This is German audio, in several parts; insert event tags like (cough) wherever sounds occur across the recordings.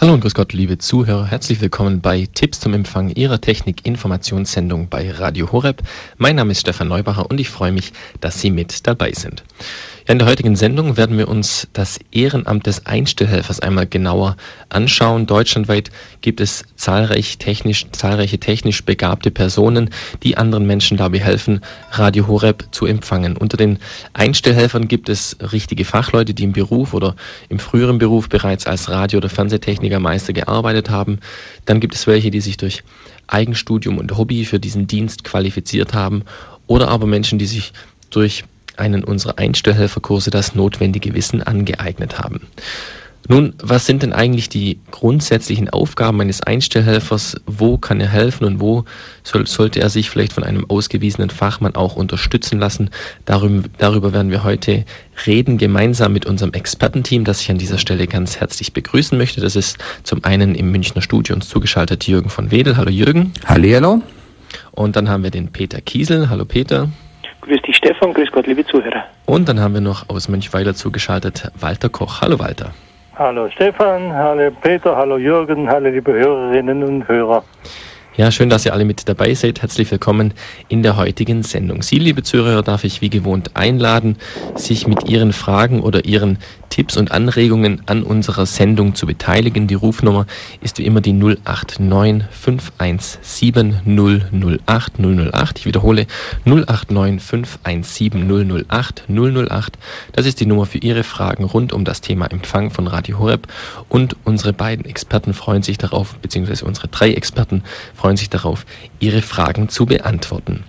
Hallo und grüß Gott, liebe Zuhörer. Herzlich willkommen bei Tipps zum Empfang Ihrer Technik-Informationssendung bei Radio Horeb. Mein Name ist Stefan Neubacher und ich freue mich, dass Sie mit dabei sind. In der heutigen Sendung werden wir uns das Ehrenamt des Einstellhelfers einmal genauer anschauen. Deutschlandweit gibt es zahlreich technisch, zahlreiche technisch begabte Personen, die anderen Menschen dabei helfen, Radio Horeb zu empfangen. Unter den Einstellhelfern gibt es richtige Fachleute, die im Beruf oder im früheren Beruf bereits als Radio- oder Fernsehtechnikermeister gearbeitet haben. Dann gibt es welche, die sich durch Eigenstudium und Hobby für diesen Dienst qualifiziert haben oder aber Menschen, die sich durch einen unserer Einstellhelferkurse das notwendige Wissen angeeignet haben. Nun, was sind denn eigentlich die grundsätzlichen Aufgaben eines Einstellhelfers? Wo kann er helfen und wo soll, sollte er sich vielleicht von einem ausgewiesenen Fachmann auch unterstützen lassen? Darüber, darüber werden wir heute reden, gemeinsam mit unserem Expertenteam, das ich an dieser Stelle ganz herzlich begrüßen möchte. Das ist zum einen im Münchner Studio uns zugeschaltet Jürgen von Wedel. Hallo Jürgen. Hallo. Und dann haben wir den Peter Kiesel. Hallo Peter. Grüß dich Stefan, grüß Gott, liebe Zuhörer. Und dann haben wir noch aus Mönchweiler zugeschaltet Walter Koch. Hallo Walter. Hallo Stefan, hallo Peter, hallo Jürgen, hallo liebe Hörerinnen und Hörer. Ja, schön, dass ihr alle mit dabei seid. Herzlich willkommen in der heutigen Sendung. Sie, liebe Zuhörer, darf ich wie gewohnt einladen, sich mit Ihren Fragen oder Ihren Tipps und Anregungen an unserer Sendung zu beteiligen. Die Rufnummer ist wie immer die 089 517 008 008. Ich wiederhole 089 517 008 008. Das ist die Nummer für Ihre Fragen rund um das Thema Empfang von Radio Horeb. Und unsere beiden Experten freuen sich darauf, beziehungsweise unsere drei Experten freuen sich darauf, Ihre Fragen zu beantworten.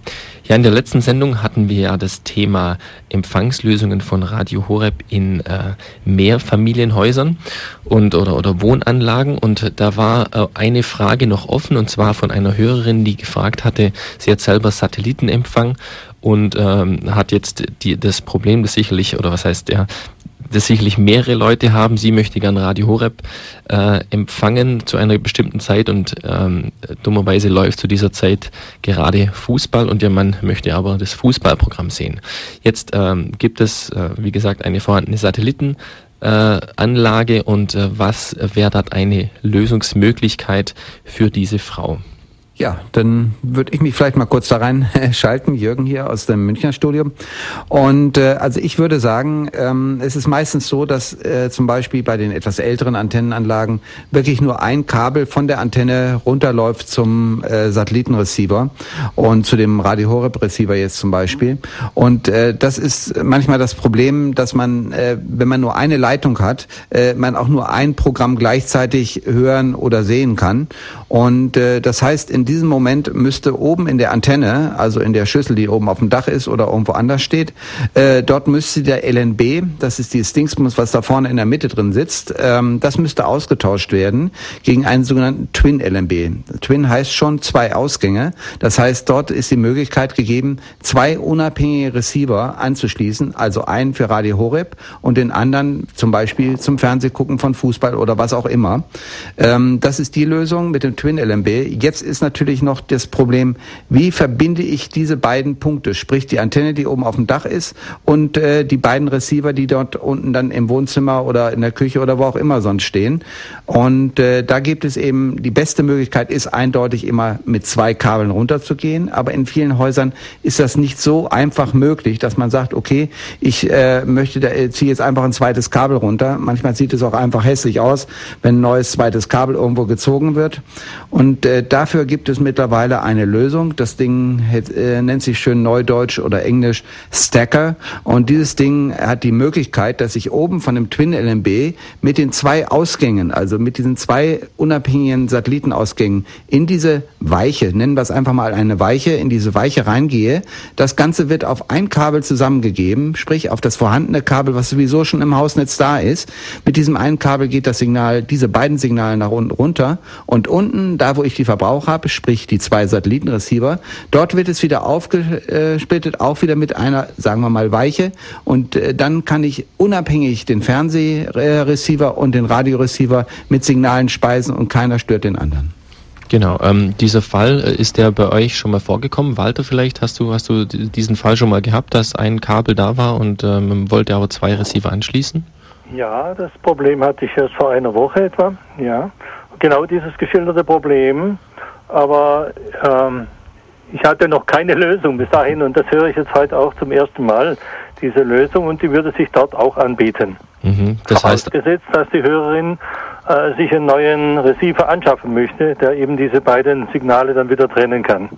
Ja, in der letzten Sendung hatten wir ja das Thema Empfangslösungen von Radio Horeb in äh, Mehrfamilienhäusern und oder, oder Wohnanlagen und da war äh, eine Frage noch offen und zwar von einer Hörerin, die gefragt hatte, sie hat selber Satellitenempfang und ähm, hat jetzt die, das Problem, das sicherlich, oder was heißt der, das sicherlich mehrere Leute haben. Sie möchte gern Radio Horeb äh, empfangen zu einer bestimmten Zeit und ähm, dummerweise läuft zu dieser Zeit gerade Fußball und ihr Mann möchte aber das Fußballprogramm sehen. Jetzt ähm, gibt es, äh, wie gesagt, eine vorhandene Satellitenanlage äh, und äh, was wäre dort eine Lösungsmöglichkeit für diese Frau? Ja, dann würde ich mich vielleicht mal kurz da reinschalten, (laughs) Jürgen hier aus dem Münchner Studio. Und äh, also ich würde sagen, ähm, es ist meistens so, dass äh, zum Beispiel bei den etwas älteren Antennenanlagen wirklich nur ein Kabel von der Antenne runterläuft zum äh, Satellitenreceiver und zu dem Radio Horeb Receiver jetzt zum Beispiel. Und äh, das ist manchmal das Problem, dass man, äh, wenn man nur eine Leitung hat, äh, man auch nur ein Programm gleichzeitig hören oder sehen kann. Und äh, das heißt, in diesem Moment müsste oben in der Antenne, also in der Schüssel, die oben auf dem Dach ist oder irgendwo anders steht, äh, dort müsste der LNB, das ist dieses Dingsbums, was da vorne in der Mitte drin sitzt, ähm, das müsste ausgetauscht werden gegen einen sogenannten Twin LNB. Twin heißt schon zwei Ausgänge. Das heißt, dort ist die Möglichkeit gegeben, zwei unabhängige Receiver anzuschließen, also einen für Radio Horeb und den anderen zum Beispiel zum Fernsehgucken von Fußball oder was auch immer. Ähm, das ist die Lösung mit dem Twin LNB. Jetzt ist natürlich natürlich noch das Problem, wie verbinde ich diese beiden Punkte, sprich die Antenne, die oben auf dem Dach ist und äh, die beiden Receiver, die dort unten dann im Wohnzimmer oder in der Küche oder wo auch immer sonst stehen. Und äh, da gibt es eben, die beste Möglichkeit ist eindeutig immer mit zwei Kabeln runterzugehen, aber in vielen Häusern ist das nicht so einfach möglich, dass man sagt, okay, ich äh, möchte, da, äh, ziehe jetzt einfach ein zweites Kabel runter. Manchmal sieht es auch einfach hässlich aus, wenn ein neues zweites Kabel irgendwo gezogen wird. Und äh, dafür gibt es mittlerweile eine Lösung. Das Ding äh, nennt sich schön Neudeutsch oder Englisch Stacker. Und dieses Ding hat die Möglichkeit, dass ich oben von dem Twin LNB mit den zwei Ausgängen, also mit diesen zwei unabhängigen Satellitenausgängen in diese Weiche, nennen wir es einfach mal eine Weiche, in diese Weiche reingehe. Das Ganze wird auf ein Kabel zusammengegeben, sprich auf das vorhandene Kabel, was sowieso schon im Hausnetz da ist. Mit diesem einen Kabel geht das Signal, diese beiden Signale nach unten runter und unten, da wo ich die Verbrauch habe, sprich die zwei Satellitenreceiver. Dort wird es wieder aufgesplittet, auch wieder mit einer, sagen wir mal, Weiche. Und äh, dann kann ich unabhängig den Fernsehreceiver und den Radioreceiver mit Signalen speisen und keiner stört den anderen. Genau, ähm, dieser Fall äh, ist der bei euch schon mal vorgekommen. Walter, vielleicht hast du hast du diesen Fall schon mal gehabt, dass ein Kabel da war und ähm, wollte aber zwei Receiver anschließen? Ja, das Problem hatte ich erst vor einer Woche etwa. Ja, genau dieses geschilderte Problem. Aber ähm, ich hatte noch keine Lösung bis dahin und das höre ich jetzt heute auch zum ersten Mal, diese Lösung und die würde sich dort auch anbieten. Mhm, das heißt, Gesetzt, dass die Hörerin äh, sich einen neuen Receiver anschaffen möchte, der eben diese beiden Signale dann wieder trennen kann.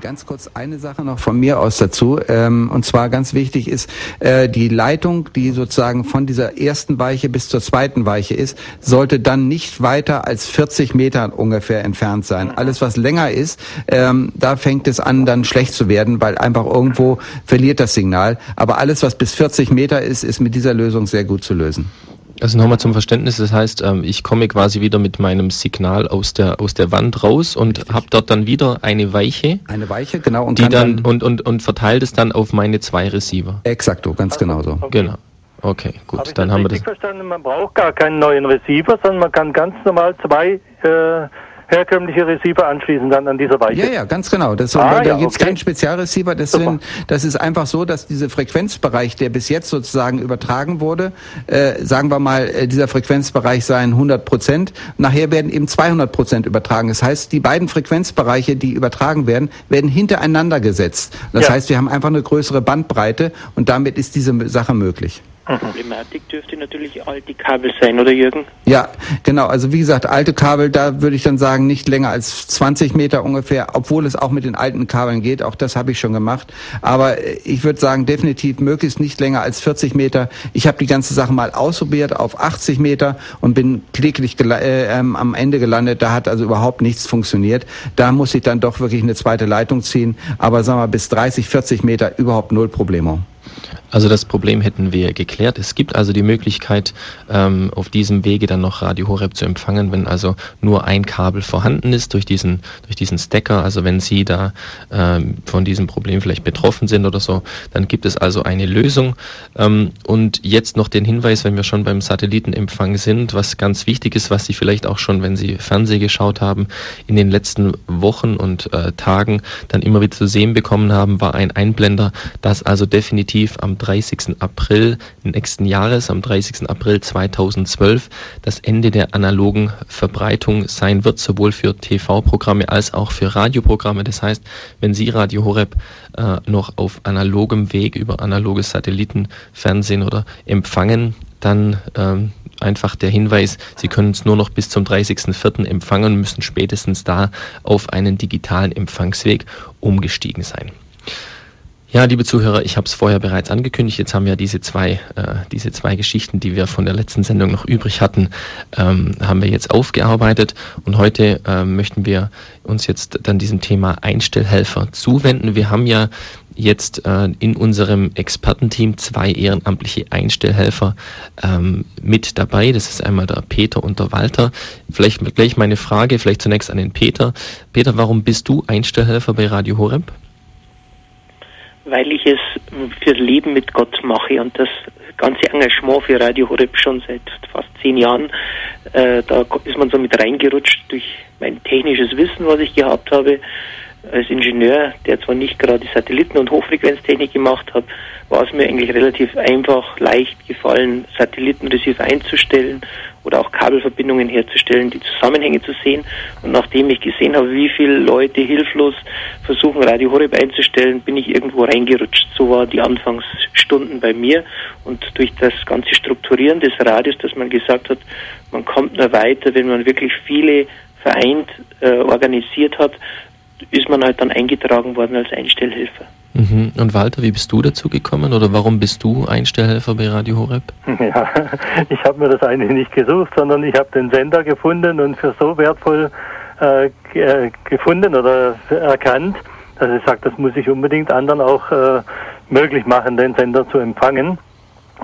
Ganz kurz eine Sache noch von mir aus dazu. Ähm, und zwar ganz wichtig ist, äh, die Leitung, die sozusagen von dieser ersten Weiche bis zur zweiten Weiche ist, sollte dann nicht weiter als 40 Meter ungefähr entfernt sein. Alles, was länger ist, ähm, da fängt es an, dann schlecht zu werden, weil einfach irgendwo verliert das Signal. Aber alles, was bis 40 Meter ist, ist mit dieser Lösung sehr gut zu lösen. Also nochmal zum Verständnis, das heißt, ähm, ich komme quasi wieder mit meinem Signal aus der aus der Wand raus und habe dort dann wieder eine Weiche. Eine Weiche, genau. Und die dann, dann, und, und, und verteilt es dann auf meine zwei Receiver. Exakto, ganz also, genau so. Okay. Genau. Okay, gut, Hab dann haben wir das. verstanden, man braucht gar keinen neuen Receiver, sondern man kann ganz normal zwei äh, herkömmliche Receiver anschließen dann an dieser Weiche. Ja, ja, ganz genau. Das so, ah, da ja, gibt's okay. keinen Spezialreceiver. Das, sind, das ist einfach so, dass dieser Frequenzbereich, der bis jetzt sozusagen übertragen wurde, äh, sagen wir mal, äh, dieser Frequenzbereich seien 100 Prozent. Nachher werden eben 200 Prozent übertragen. Das heißt, die beiden Frequenzbereiche, die übertragen werden, werden hintereinander gesetzt. Das ja. heißt, wir haben einfach eine größere Bandbreite und damit ist diese Sache möglich. Problematik dürfte natürlich alte Kabel sein, oder Jürgen? Ja, genau. Also wie gesagt, alte Kabel, da würde ich dann sagen, nicht länger als 20 Meter ungefähr, obwohl es auch mit den alten Kabeln geht. Auch das habe ich schon gemacht. Aber ich würde sagen, definitiv möglichst nicht länger als 40 Meter. Ich habe die ganze Sache mal ausprobiert auf 80 Meter und bin kläglich äh, ähm, am Ende gelandet. Da hat also überhaupt nichts funktioniert. Da muss ich dann doch wirklich eine zweite Leitung ziehen. Aber sagen wir bis 30, 40 Meter überhaupt null Probleme. Also das Problem hätten wir geklärt. Es gibt also die Möglichkeit, ähm, auf diesem Wege dann noch Radio Horeb zu empfangen, wenn also nur ein Kabel vorhanden ist durch diesen, durch diesen Stacker. Also wenn Sie da ähm, von diesem Problem vielleicht betroffen sind oder so, dann gibt es also eine Lösung. Ähm, und jetzt noch den Hinweis, wenn wir schon beim Satellitenempfang sind, was ganz wichtig ist, was Sie vielleicht auch schon, wenn Sie Fernseh geschaut haben, in den letzten Wochen und äh, Tagen dann immer wieder zu sehen bekommen haben, war ein Einblender, das also definitiv am 30. April nächsten Jahres, am 30. April 2012, das Ende der analogen Verbreitung sein wird, sowohl für TV-Programme als auch für Radioprogramme. Das heißt, wenn Sie Radio Horeb äh, noch auf analogem Weg über analoges Satellitenfernsehen oder empfangen, dann ähm, einfach der Hinweis, Sie können es nur noch bis zum 30.04. empfangen und müssen spätestens da auf einen digitalen Empfangsweg umgestiegen sein. Ja, liebe Zuhörer, ich habe es vorher bereits angekündigt. Jetzt haben wir diese zwei, äh, diese zwei Geschichten, die wir von der letzten Sendung noch übrig hatten, ähm, haben wir jetzt aufgearbeitet. Und heute äh, möchten wir uns jetzt dann diesem Thema Einstellhelfer zuwenden. Wir haben ja jetzt äh, in unserem Expertenteam zwei ehrenamtliche Einstellhelfer ähm, mit dabei. Das ist einmal der Peter und der Walter. Vielleicht gleich meine Frage, vielleicht zunächst an den Peter. Peter, warum bist du Einstellhelfer bei Radio Horeb? Weil ich es fürs Leben mit Gott mache und das ganze Engagement für Radio Horeb schon seit fast zehn Jahren. Äh, da ist man so mit reingerutscht durch mein technisches Wissen, was ich gehabt habe als Ingenieur, der zwar nicht gerade Satelliten- und Hochfrequenztechnik gemacht hat, war es mir eigentlich relativ einfach, leicht gefallen, Satellitenreceiver einzustellen oder auch Kabelverbindungen herzustellen, die Zusammenhänge zu sehen. Und nachdem ich gesehen habe, wie viele Leute hilflos versuchen, Radio Horeb einzustellen, bin ich irgendwo reingerutscht. So war die Anfangsstunden bei mir. Und durch das ganze Strukturieren des Radios, dass man gesagt hat, man kommt nur weiter, wenn man wirklich viele vereint, äh, organisiert hat, ist man halt dann eingetragen worden als Einstellhelfer. Mhm. Und Walter, wie bist du dazu gekommen oder warum bist du Einstellhelfer bei Radio Horeb? (laughs) Ja, ich habe mir das eigentlich nicht gesucht, sondern ich habe den Sender gefunden und für so wertvoll äh, äh, gefunden oder erkannt, dass ich sage, das muss ich unbedingt anderen auch äh, möglich machen, den Sender zu empfangen.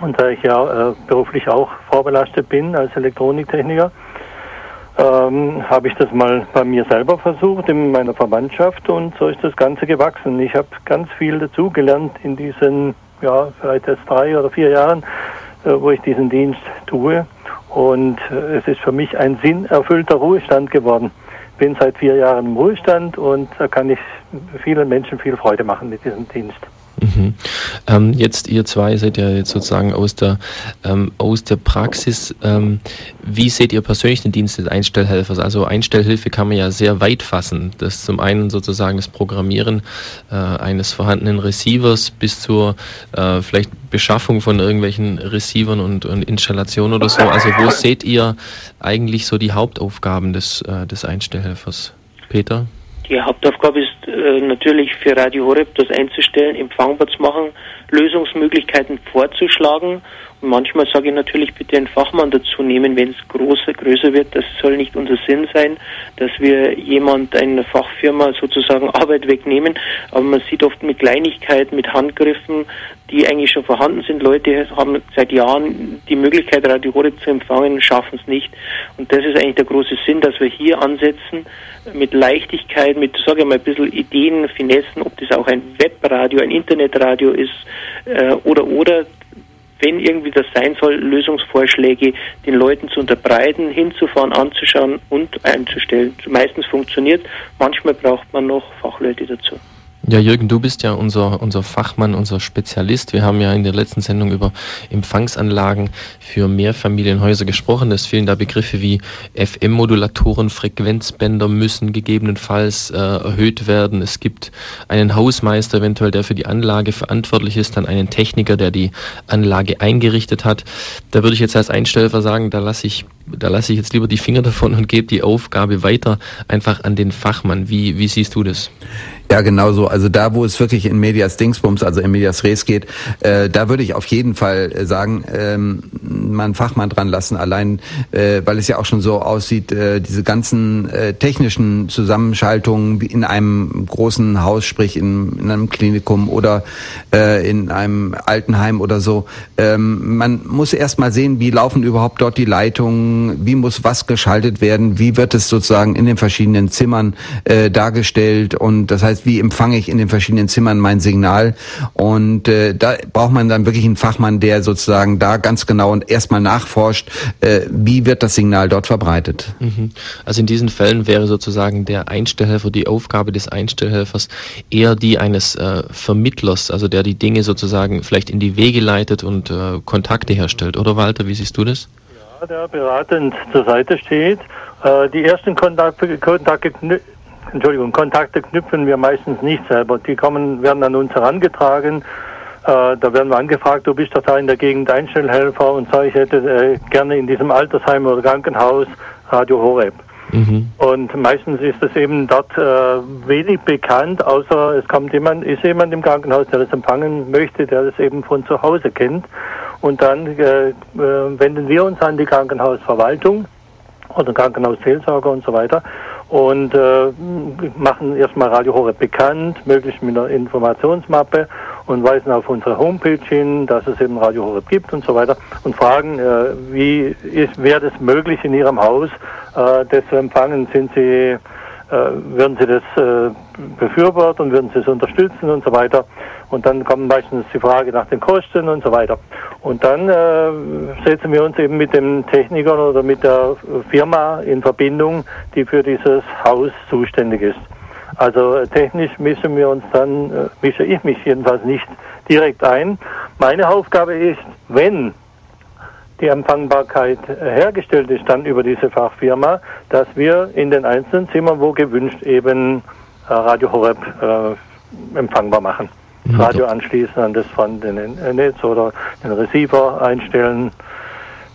Und da ich ja äh, beruflich auch vorbelastet bin als Elektroniktechniker, ähm, habe ich das mal bei mir selber versucht, in meiner Verwandtschaft und so ist das Ganze gewachsen. Ich habe ganz viel dazugelernt in diesen, ja, vielleicht erst drei oder vier Jahren, äh, wo ich diesen Dienst tue und äh, es ist für mich ein sinnerfüllter Ruhestand geworden. Bin seit vier Jahren im Ruhestand und da kann ich vielen Menschen viel Freude machen mit diesem Dienst. Mhm. Ähm, jetzt ihr zwei seid ja jetzt sozusagen aus der ähm, aus der Praxis. Ähm, wie seht ihr persönlich den Dienst des Einstellhelfers? Also Einstellhilfe kann man ja sehr weit fassen. Das zum einen sozusagen das Programmieren äh, eines vorhandenen Receivers bis zur äh, vielleicht Beschaffung von irgendwelchen Receivern und, und Installationen oder so. Also wo seht ihr eigentlich so die Hauptaufgaben des, äh, des Einstellhelfers? Peter? Die Hauptaufgabe ist äh, natürlich für Radio Horeb das einzustellen, empfangbar zu machen, Lösungsmöglichkeiten vorzuschlagen. Und manchmal sage ich natürlich bitte einen Fachmann dazu nehmen, wenn es größer, größer wird. Das soll nicht unser Sinn sein, dass wir jemand, eine Fachfirma sozusagen (laughs) Arbeit wegnehmen. Aber man sieht oft mit Kleinigkeiten, mit Handgriffen, die eigentlich schon vorhanden sind. Leute haben seit Jahren die Möglichkeit, Radio Horeb zu empfangen, schaffen es nicht. Und das ist eigentlich der große Sinn, dass wir hier ansetzen, mit Leichtigkeit, mit, sage ich mal, ein bisschen Ideen, Finessen, ob das auch ein Webradio, ein Internetradio ist äh, oder, oder, wenn irgendwie das sein soll, Lösungsvorschläge den Leuten zu unterbreiten, hinzufahren, anzuschauen und einzustellen. Meistens funktioniert, manchmal braucht man noch Fachleute dazu. Ja, Jürgen, du bist ja unser, unser Fachmann, unser Spezialist. Wir haben ja in der letzten Sendung über Empfangsanlagen für Mehrfamilienhäuser gesprochen. Es fehlen da Begriffe wie FM-Modulatoren, Frequenzbänder müssen gegebenenfalls äh, erhöht werden. Es gibt einen Hausmeister eventuell, der für die Anlage verantwortlich ist, dann einen Techniker, der die Anlage eingerichtet hat. Da würde ich jetzt als Einstellver sagen, da lasse ich, da lasse ich jetzt lieber die Finger davon und gebe die Aufgabe weiter einfach an den Fachmann. Wie, wie siehst du das? Ja, genau so. Also da, wo es wirklich in Medias Dingsbums, also in Medias Res geht, äh, da würde ich auf jeden Fall äh, sagen, ähm, mal Fachmann dran lassen. Allein, äh, weil es ja auch schon so aussieht, äh, diese ganzen äh, technischen Zusammenschaltungen in einem großen Haus, sprich in, in einem Klinikum oder äh, in einem Altenheim oder so. Ähm, man muss erst mal sehen, wie laufen überhaupt dort die Leitungen, wie muss was geschaltet werden, wie wird es sozusagen in den verschiedenen Zimmern äh, dargestellt und das heißt, heißt, wie empfange ich in den verschiedenen Zimmern mein Signal? Und äh, da braucht man dann wirklich einen Fachmann, der sozusagen da ganz genau und erstmal nachforscht, äh, wie wird das Signal dort verbreitet. Mhm. Also in diesen Fällen wäre sozusagen der Einstellhelfer, die Aufgabe des Einstellhelfers eher die eines äh, Vermittlers, also der die Dinge sozusagen vielleicht in die Wege leitet und äh, Kontakte herstellt. Oder Walter, wie siehst du das? Ja, der beratend zur Seite steht. Äh, die ersten Kontakte, Kontakte Entschuldigung, Kontakte knüpfen wir meistens nicht selber. Die kommen, werden an uns herangetragen. Äh, da werden wir angefragt, du bist doch da in der Gegend Einstellhelfer und sage, ich hätte äh, gerne in diesem Altersheim oder Krankenhaus Radio Horeb. Mhm. Und meistens ist es eben dort äh, wenig bekannt, außer es kommt jemand, ist jemand im Krankenhaus, der das empfangen möchte, der das eben von zu Hause kennt. Und dann äh, äh wenden wir uns an die Krankenhausverwaltung oder Krankenhausseelsorger und so weiter und äh, machen erstmal Radio Horeb bekannt, möglichst mit einer Informationsmappe und weisen auf unsere Homepage hin, dass es eben Radio Horeb gibt und so weiter und fragen, äh, wie wäre das möglich in Ihrem Haus, äh, das zu empfangen? Sind Sie, würden Sie das äh, befürworten, würden Sie es unterstützen und so weiter? Und dann kommt meistens die Frage nach den Kosten und so weiter. Und dann äh, setzen wir uns eben mit dem Techniker oder mit der Firma in Verbindung, die für dieses Haus zuständig ist. Also äh, technisch mischen wir uns dann, äh, mische ich mich jedenfalls nicht direkt ein. Meine Aufgabe ist, wenn die Empfangbarkeit hergestellt ist, dann über diese Fachfirma, dass wir in den einzelnen Zimmern, wo gewünscht, eben äh, Radio Horeb äh, empfangbar machen. Mhm. Radio anschließen an das von den Netz oder den Receiver einstellen,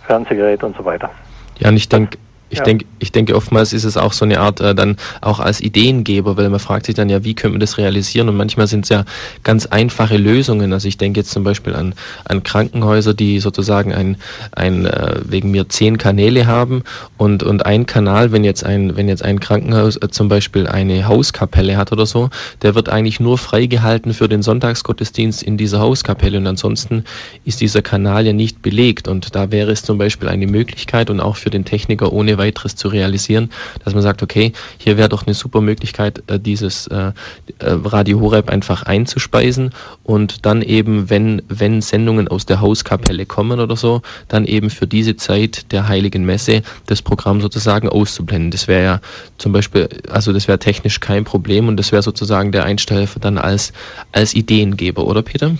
Fernsehgerät und so weiter. Ja, und ich denke, ich ja. denke, ich denke, oftmals ist es auch so eine Art äh, dann auch als Ideengeber, weil man fragt sich dann ja, wie können wir das realisieren? Und manchmal sind es ja ganz einfache Lösungen. Also ich denke jetzt zum Beispiel an, an Krankenhäuser, die sozusagen ein, ein äh, wegen mir zehn Kanäle haben und, und ein Kanal, wenn jetzt ein, wenn jetzt ein Krankenhaus äh, zum Beispiel eine Hauskapelle hat oder so, der wird eigentlich nur freigehalten für den Sonntagsgottesdienst in dieser Hauskapelle und ansonsten ist dieser Kanal ja nicht belegt. Und da wäre es zum Beispiel eine Möglichkeit und auch für den Techniker ohne weiteres zu realisieren, dass man sagt, okay, hier wäre doch eine super Möglichkeit, äh, dieses äh, äh, Radio Horeb einfach einzuspeisen und dann eben, wenn, wenn Sendungen aus der Hauskapelle kommen oder so, dann eben für diese Zeit der Heiligen Messe das Programm sozusagen auszublenden. Das wäre ja zum Beispiel, also das wäre technisch kein Problem und das wäre sozusagen der Einstellhelfer dann als, als Ideengeber, oder Peter?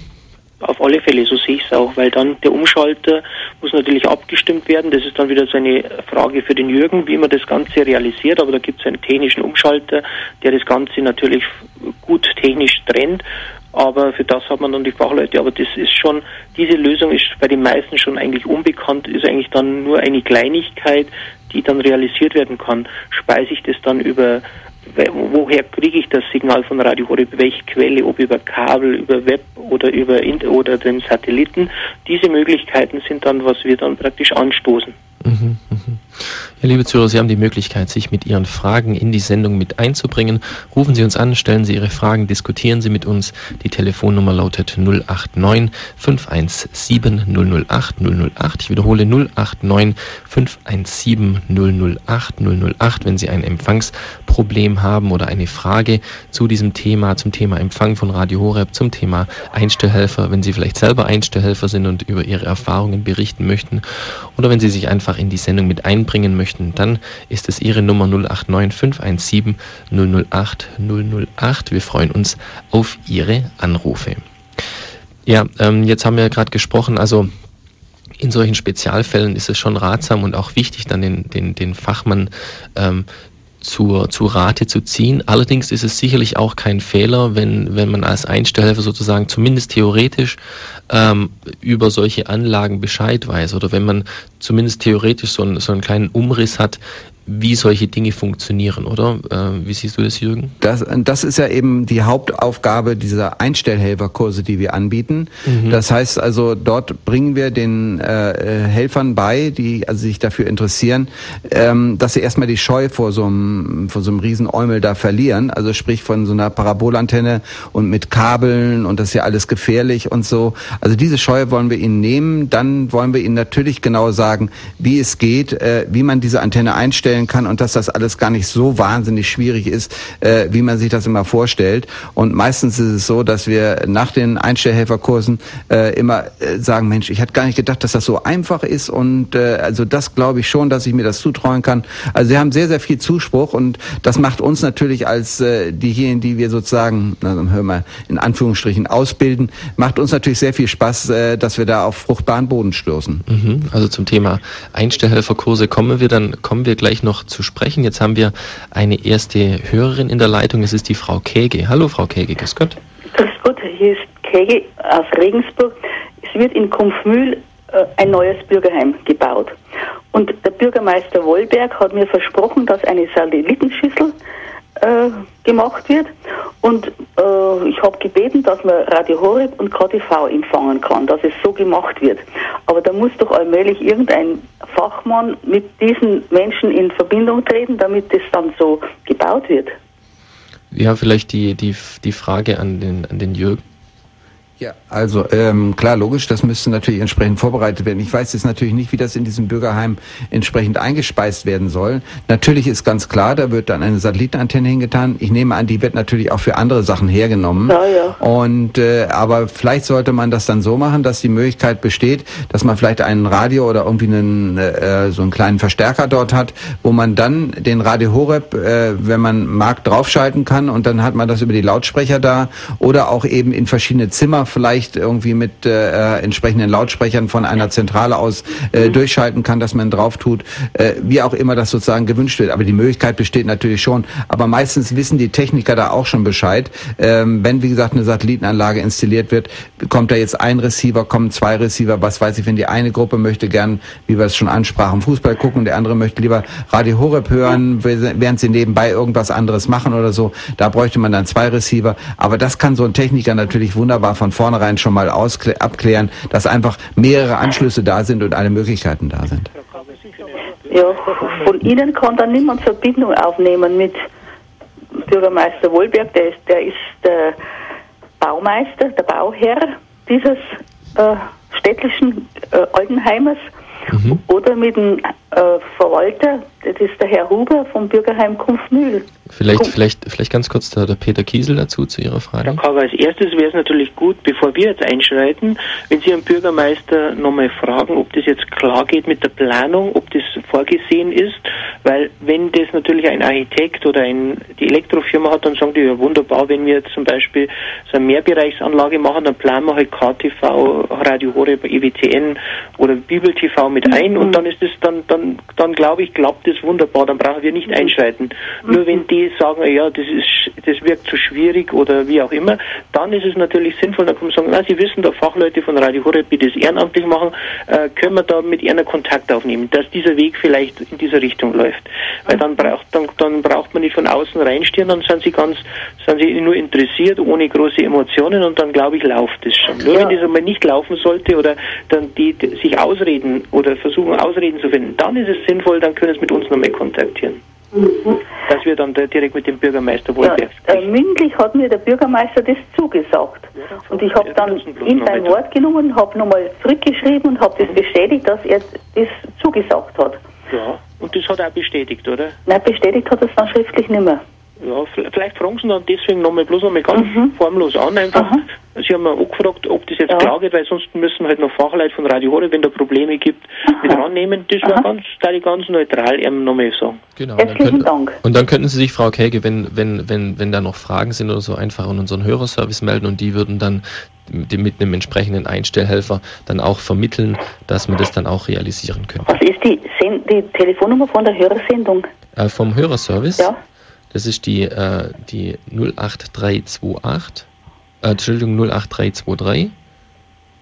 Auf alle Fälle, so sehe ich es auch, weil dann der Umschalter muss natürlich abgestimmt werden. Das ist dann wieder so eine Frage für den Jürgen, wie man das Ganze realisiert. Aber da gibt es einen technischen Umschalter, der das Ganze natürlich gut technisch trennt. Aber für das hat man dann die Fachleute. Aber das ist schon, diese Lösung ist bei den meisten schon eigentlich unbekannt, ist eigentlich dann nur eine Kleinigkeit, die dann realisiert werden kann. Speise ich das dann über woher kriege ich das Signal von Radio Horeb, welche Quelle, ob über Kabel, über Web oder über oder den Satelliten. Diese Möglichkeiten sind dann, was wir dann praktisch anstoßen. Mhm, mhm. Ja, liebe Zuhörer, Sie haben die Möglichkeit, sich mit Ihren Fragen in die Sendung mit einzubringen. Rufen Sie uns an, stellen Sie Ihre Fragen, diskutieren Sie mit uns. Die Telefonnummer lautet 089 517 008 008. Ich wiederhole 089 517 008 008. Wenn Sie ein Empfangsproblem haben oder eine Frage zu diesem Thema, zum Thema Empfang von Radio Horeb, zum Thema Einstellhelfer, wenn Sie vielleicht selber Einstellhelfer sind und über Ihre Erfahrungen berichten möchten oder wenn Sie sich einfach in die Sendung mit einbringen möchten, dann ist es Ihre Nummer 089 517 008 008. Wir freuen uns auf Ihre Anrufe. Ja, ähm, jetzt haben wir gerade gesprochen, also in solchen Spezialfällen ist es schon ratsam und auch wichtig, dann den, den, den Fachmann ähm, zur, zu Rate zu ziehen. Allerdings ist es sicherlich auch kein Fehler, wenn, wenn man als Einstellhelfer sozusagen zumindest theoretisch ähm, über solche Anlagen Bescheid weiß oder wenn man zumindest theoretisch so, einen, so einen kleinen Umriss hat, wie solche Dinge funktionieren, oder? Äh, wie siehst du das, Jürgen? Das, das ist ja eben die Hauptaufgabe dieser Einstellhelferkurse, die wir anbieten. Mhm. Das heißt also, dort bringen wir den äh, Helfern bei, die also sich dafür interessieren, ähm, dass sie erstmal die Scheu vor so einem, vor so einem Riesenäumel da verlieren. Also sprich von so einer Parabolantenne und mit Kabeln und das ist ja alles gefährlich und so. Also diese Scheu wollen wir ihnen nehmen. Dann wollen wir ihnen natürlich genau sagen, wie es geht, äh, wie man diese Antenne einstellen darstellen kann und dass das alles gar nicht so wahnsinnig schwierig ist, äh, wie man sich das immer vorstellt. Und meistens ist es so, dass wir nach den Einstellhelferkursen äh, immer äh, sagen, Mensch, ich hatte gar nicht gedacht, dass das so einfach ist und äh, also das glaube ich schon, dass ich mir das zutrauen kann. Also wir haben sehr, sehr viel Zuspruch und das macht uns natürlich als äh, diejenigen, die wir sozusagen, also hören wir in Anführungsstrichen ausbilden, macht uns natürlich sehr viel Spaß, äh, dass wir da auf fruchtbaren Boden stoßen. Mhm. Also zum Thema Einstellhelferkurse kommen wir dann, kommen wir gleich noch noch zu sprechen. Jetzt haben wir eine erste Hörerin in der Leitung. Es ist die Frau Käge. Hallo, Frau Käge. Grüß Gott. Grüß Gott, hier ist Käge aus Regensburg. Es wird in Kumpfmühl äh, ein neues Bürgerheim gebaut. Und der Bürgermeister Wollberg hat mir versprochen, dass eine Satellitenschüssel äh, gemacht wird. Und äh, ich habe gebeten, dass man Radio Horeb und KTV empfangen kann, dass es so gemacht wird. Aber da muss doch allmählich irgendein Fachmann mit diesen Menschen in Verbindung treten, damit das dann so gebaut wird. Ja, vielleicht die, die, die Frage an den, an den Jürgen. Ja, also ähm, klar, logisch, das müsste natürlich entsprechend vorbereitet werden. Ich weiß jetzt natürlich nicht, wie das in diesem Bürgerheim entsprechend eingespeist werden soll. Natürlich ist ganz klar, da wird dann eine Satellitenantenne hingetan. Ich nehme an, die wird natürlich auch für andere Sachen hergenommen. Ja, ja. Und äh, aber vielleicht sollte man das dann so machen, dass die Möglichkeit besteht, dass man vielleicht einen Radio oder irgendwie einen äh, so einen kleinen Verstärker dort hat, wo man dann den Radio Horeb, äh, wenn man mag, draufschalten kann und dann hat man das über die Lautsprecher da oder auch eben in verschiedene Zimmer vielleicht irgendwie mit äh, entsprechenden Lautsprechern von einer Zentrale aus äh, durchschalten kann, dass man drauf tut, äh, wie auch immer das sozusagen gewünscht wird. Aber die Möglichkeit besteht natürlich schon. Aber meistens wissen die Techniker da auch schon Bescheid. Ähm, wenn, wie gesagt, eine Satellitenanlage installiert wird, kommt da jetzt ein Receiver, kommen zwei Receiver, was weiß ich, wenn die eine Gruppe möchte gern, wie wir es schon ansprachen, Fußball gucken, der andere möchte lieber Radio Horeb hören, während sie nebenbei irgendwas anderes machen oder so. Da bräuchte man dann zwei Receiver. Aber das kann so ein Techniker natürlich wunderbar von vornherein schon mal abklären, dass einfach mehrere Anschlüsse da sind und alle Möglichkeiten da sind. Ja, von Ihnen kann dann niemand Verbindung aufnehmen mit Bürgermeister Wohlberg, der ist, der ist der Baumeister, der Bauherr dieses äh, städtischen äh, Altenheimes mhm. oder mit dem äh, Verwalter das ist der Herr Huber vom Bürgerheim Kumpfmühl. Vielleicht, vielleicht, vielleicht ganz kurz der, der Peter Kiesel dazu zu Ihrer Frage. Dann kann als erstes wäre es natürlich gut, bevor wir jetzt einschreiten, wenn Sie einen Bürgermeister nochmal fragen, ob das jetzt klar geht mit der Planung, ob das vorgesehen ist, weil wenn das natürlich ein Architekt oder ein, die Elektrofirma hat, dann sagen die ja wunderbar, wenn wir jetzt zum Beispiel so eine Mehrbereichsanlage machen, dann planen wir halt KTV, Radio Horeb, EWTN oder Bibel TV mit ein und dann ist das dann, dann, dann glaube ich, klappt das wunderbar, dann brauchen wir nicht einschreiten. Nur wenn die sagen, ja, das ist, das wirkt zu schwierig oder wie auch immer, dann ist es natürlich sinnvoll, dann kann man sagen, na, Sie wissen, da Fachleute von Radio Horeb, die das ehrenamtlich machen, äh, können wir da mit ihnen Kontakt aufnehmen, dass dieser Weg vielleicht in diese Richtung läuft. Weil dann braucht, dann, dann braucht man nicht von außen reinstieren, dann sind sie ganz, sind sie nur interessiert, ohne große Emotionen und dann glaube ich, läuft es schon. Nur Ja. wenn das einmal nicht laufen sollte oder dann die, die sich ausreden oder versuchen Ausreden zu finden, dann ist es sinnvoll, dann können sie mit uns nochmal kontaktieren. Dass wir dann da direkt mit dem Bürgermeister Ja, Wohlberg äh, mündlich hat mir der Bürgermeister das zugesagt. Und ich habe Ja, dann das ist bloß ihn noch beim weiter. Wort genommen, habe nochmal zurückgeschrieben und habe das bestätigt, dass er das zugesagt hat. Ja, und das hat er auch bestätigt, oder? Nein, bestätigt hat er es dann schriftlich nicht mehr. Ja, vielleicht fragen Sie dann deswegen nochmal bloß nochmal ganz Mhm. formlos an. Einfach, Aha. Sie haben mir auch gefragt, ob das jetzt Ja. klar geht, weil sonst müssen halt noch Fachleute von Radio Horeb, wenn da Probleme gibt, mit rannehmen. Das war ganz, da ich ganz neutral nochmal sagen. Genau. Herzlichen dann Dank. Und dann könnten Sie sich, Frau Käge, wenn, wenn, wenn, wenn da noch Fragen sind oder so, einfach an unseren Hörerservice melden und die würden dann mit einem entsprechenden Einstellhelfer dann auch vermitteln, dass wir das dann auch realisieren können. Was ist die, Sen die Telefonnummer von der Hörersendung? Äh, vom Hörerservice, Ja? Das ist die, äh, die 08328, äh, Entschuldigung, 08323,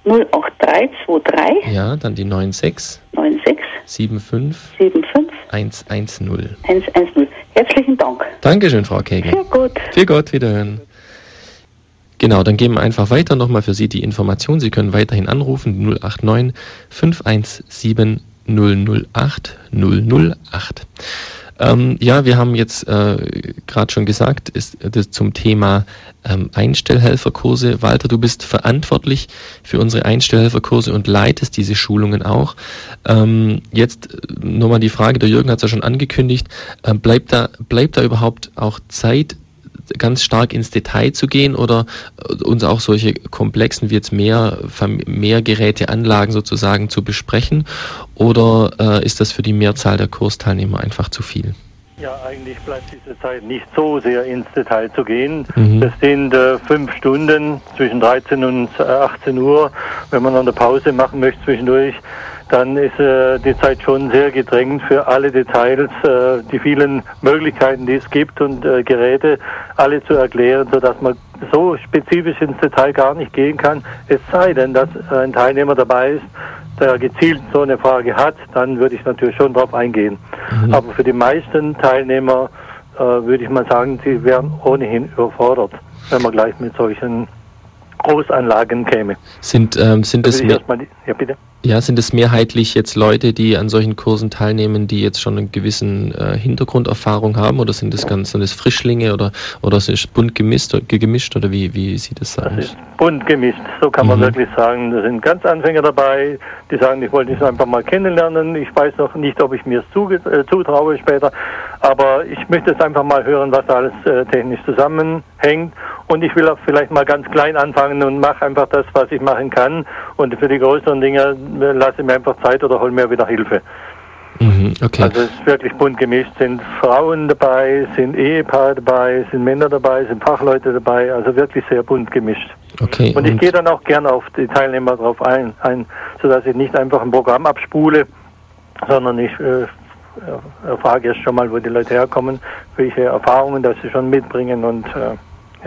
08323 ja, dann die 96 96 75 75 110. 110. Herzlichen Dank. Dankeschön, Frau Käge. Sehr gut. Für Gott, wiederhören. Genau, dann geben wir einfach weiter nochmal für Sie die Information. Sie können weiterhin anrufen 089 517 008 008. Ähm, ja, wir haben jetzt äh, gerade schon gesagt, ist das zum Thema ähm, Einstellhelferkurse. Walter, du bist verantwortlich für unsere Einstellhelferkurse und leitest diese Schulungen auch. Ähm, jetzt äh, nochmal die Frage, der Jürgen hat es ja schon angekündigt, äh, bleibt da bleibt da überhaupt auch Zeit ganz stark ins Detail zu gehen oder äh, uns auch solche komplexen wie jetzt mehr, mehr Geräte, Anlagen sozusagen zu besprechen? Oder äh, ist das für die Mehrzahl der Kursteilnehmer einfach zu viel? Ja, eigentlich bleibt diese Zeit nicht so sehr ins Detail zu gehen. Mhm. Das sind äh, fünf Stunden zwischen 13 und äh, 18 Uhr. Wenn man noch eine Pause machen möchte zwischendurch, dann ist äh, die Zeit schon sehr gedrängt für alle Details, äh, die vielen Möglichkeiten, die es gibt und äh, Geräte alle zu erklären, sodass man so spezifisch ins Detail gar nicht gehen kann. Es sei denn, dass ein Teilnehmer dabei ist, der gezielt so eine Frage hat, dann würde ich natürlich schon darauf eingehen. Mhm. Aber für die meisten Teilnehmer äh, würde ich mal sagen, sie wären ohnehin überfordert, wenn man gleich mit solchen Großanlagen käme. Sind, ähm, sind, es mehr, die, ja, bitte. Ja, sind es mehrheitlich jetzt Leute, die an solchen Kursen teilnehmen, die jetzt schon einen gewissen äh, Hintergrunderfahrung haben oder sind es ganz sind es Frischlinge oder oder ist es bunt gemischt, gemischt oder wie, wie sieht es Das aus? ist bunt gemischt, so kann man Mhm. wirklich sagen. Da sind ganz Anfänger dabei, die sagen, ich wollte es einfach mal kennenlernen. Ich weiß noch nicht, ob ich mir es äh, zutraue später, aber ich möchte es einfach mal hören, was da alles äh, technisch zusammenhängt. Und ich will auch vielleicht mal ganz klein anfangen und mache einfach das, was ich machen kann. Und für die größeren Dinge äh, lasse ich mir einfach Zeit oder hole mir wieder Hilfe. Mhm, okay. Also es ist wirklich bunt gemischt. Sind Frauen dabei, sind Ehepaare dabei, sind Männer dabei, sind Fachleute dabei. Also wirklich sehr bunt gemischt. okay. Und ich gehe dann auch gerne auf die Teilnehmer drauf ein, ein sodass ich nicht einfach ein Programm abspule, sondern ich äh, erfrage erst schon mal, wo die Leute herkommen, welche Erfahrungen das sie schon mitbringen und äh,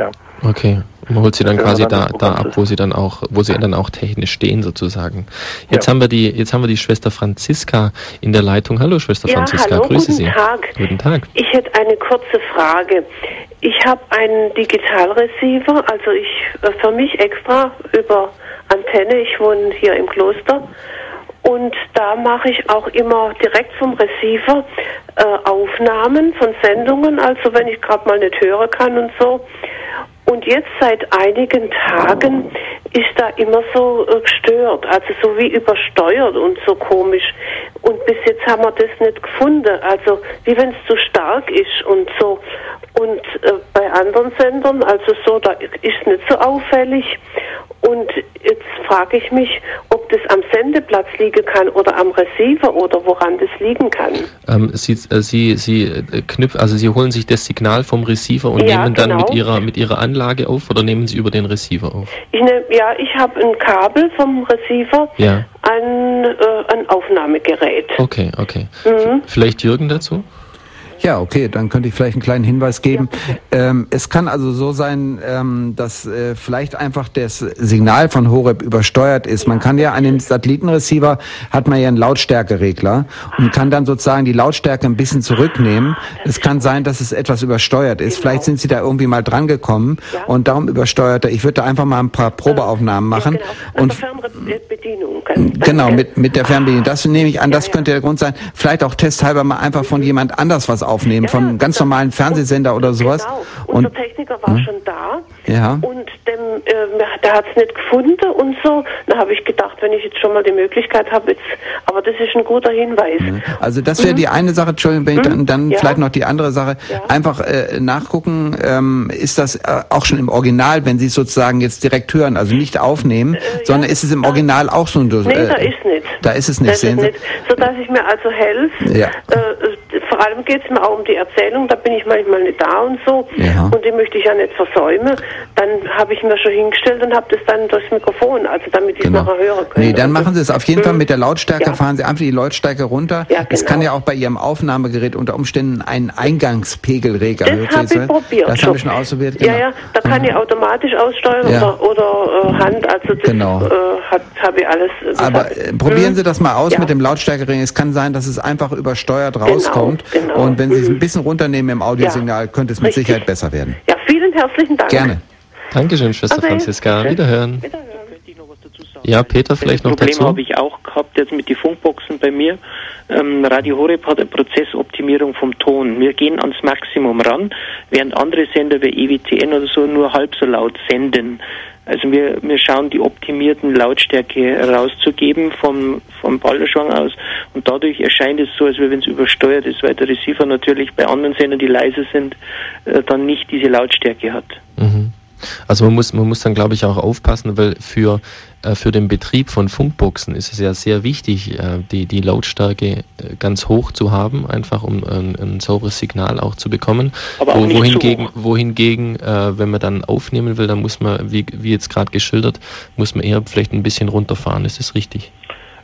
ja. Okay, man holt sie dann quasi dann da, da ab, wo sie dann auch, wo sie dann auch technisch stehen sozusagen. Jetzt Ja. haben wir die, jetzt haben wir die Schwester Franziska in der Leitung. Hallo Schwester Ja, Franziska, hallo, grüße guten Sie. Tag. Guten Tag. Ich hätte eine kurze Frage. Ich habe einen Digitalreceiver, also ich äh, für mich extra über Antenne. Ich wohne hier im Kloster und da mache ich auch immer direkt vom Receiver äh, Aufnahmen von Sendungen, also wenn ich gerade mal nicht hören kann und so. Und jetzt seit einigen Tagen ist da immer so äh, gestört, also so wie übersteuert und so komisch. Und bis jetzt haben wir das nicht gefunden. Also wie wenn es zu stark ist und so. Und äh, bei anderen Sendern, also so, da ist nicht so auffällig. Und jetzt frage ich mich, ob das am Sendeplatz liegen kann oder am Receiver oder woran das liegen kann. Ähm, Sie, äh, Sie, Sie äh, knüpfen, also Sie holen sich das Signal vom Receiver und Ja, nehmen dann genau. mit Ihrer mit Ihrer Anlage auf oder nehmen Sie über den Receiver auf? Ich nehm, ja, ich habe ein Kabel vom Receiver Ja. an äh, ein Aufnahmegerät. Okay, okay. Mhm. Vielleicht Jürgen dazu? Ja, okay, dann könnte ich vielleicht einen kleinen Hinweis geben. ähm, es kann also so sein, ähm, dass äh, vielleicht einfach das Signal von Horeb übersteuert ist. Man kann ja an dem Satellitenreceiver hat man ja einen Lautstärkeregler und kann dann sozusagen die Lautstärke ein bisschen zurücknehmen. Es kann sein, dass es etwas übersteuert ist. Vielleicht sind Sie da irgendwie mal dran gekommen Ja. und darum übersteuert er. Ich würde da einfach mal ein paar Probeaufnahmen machen Ja, genau. und Also Fernbedienung. Ganz Genau, mit, mit der Fernbedienung. Das nehme ich an, das ja. könnte der Grund sein. Vielleicht auch testhalber mal einfach von jemand anders was aufnehmen, Ja, von einem ganz unser- normalen Fernsehsender oder sowas. Genau. Unser Und Techniker war schon da. Ja. Und dem, äh, der hat es nicht gefunden und so. Da habe ich gedacht, wenn ich jetzt schon mal die Möglichkeit habe, jetzt, aber das ist ein guter Hinweis. also das wäre die eine Sache, Entschuldigung, wenn ich dann, dann Mhm. Ja. vielleicht noch die andere Sache. Ja. Einfach äh, nachgucken, ähm, ist das äh, auch schon im Original, wenn Sie es sozusagen jetzt direkt hören, also nicht aufnehmen, sondern ist es im Original auch so ein Nee, äh, da ist nicht. Da ist es nicht, Das ist sehen Sie? nicht. Sodass ich mir also helfe. Ja. Äh, vor allem geht es mir auch um die Erzählung, da bin ich manchmal nicht da und so. Ja. Und die möchte ich ja nicht versäumen. Dann habe ich mir schon hingestellt und habe das dann durchs Mikrofon, also damit ich es Genau. nachher hören kann. Nee, dann machen Sie es auf jeden Fall mit der Lautstärke, Ja. fahren Sie einfach die Lautstärke runter. Ja, Es genau. kann ja auch bei Ihrem Aufnahmegerät unter Umständen einen Eingangspegelregler Das habe ich probiert. Das habe ich schon ausprobiert, genau. Ja, ja, da kann ich automatisch aussteuern Ja. oder, oder äh, Hand, also das Genau. äh, habe ich alles. Aber äh, probieren Hm? Sie das mal aus mit dem Lautstärkeregler. Es kann sein, dass es einfach übersteuert rauskommt. Genau. Und wenn Sie es Mhm. ein bisschen runternehmen im Audiosignal, könnte es mit Richtig. Sicherheit besser werden. Ja, vielen herzlichen Dank. Gerne. Dankeschön, Schwester Okay. Franziska. Wiederhören. Könnte ich noch was dazu sagen? Ja, Peter, vielleicht noch das Problem dazu. habe ich auch gehabt jetzt mit den Funkboxen bei mir. Ähm, Radio Horeb hat eine Prozessoptimierung vom Ton. Wir gehen ans Maximum ran, während andere Sender wie EWTN oder so nur halb so laut senden. Also wir, wir schauen die optimierten Lautstärke rauszugeben vom, vom Balderschwang aus und dadurch erscheint es so, als wenn es übersteuert ist, weil der Receiver natürlich bei anderen Sendern, die leise sind, äh, dann nicht diese Lautstärke hat. Mhm. Also man muss, man muss dann, glaube ich, auch aufpassen, weil für, für den Betrieb von Funkboxen ist es ja sehr wichtig, äh, die, die Lautstärke äh, ganz hoch zu haben, einfach um ein, ein sauberes Signal auch zu bekommen. Aber zu wohingegen, wohingegen äh, wenn man dann aufnehmen will, dann muss man, wie, wie jetzt gerade geschildert, muss man eher vielleicht ein bisschen runterfahren. Ist das richtig?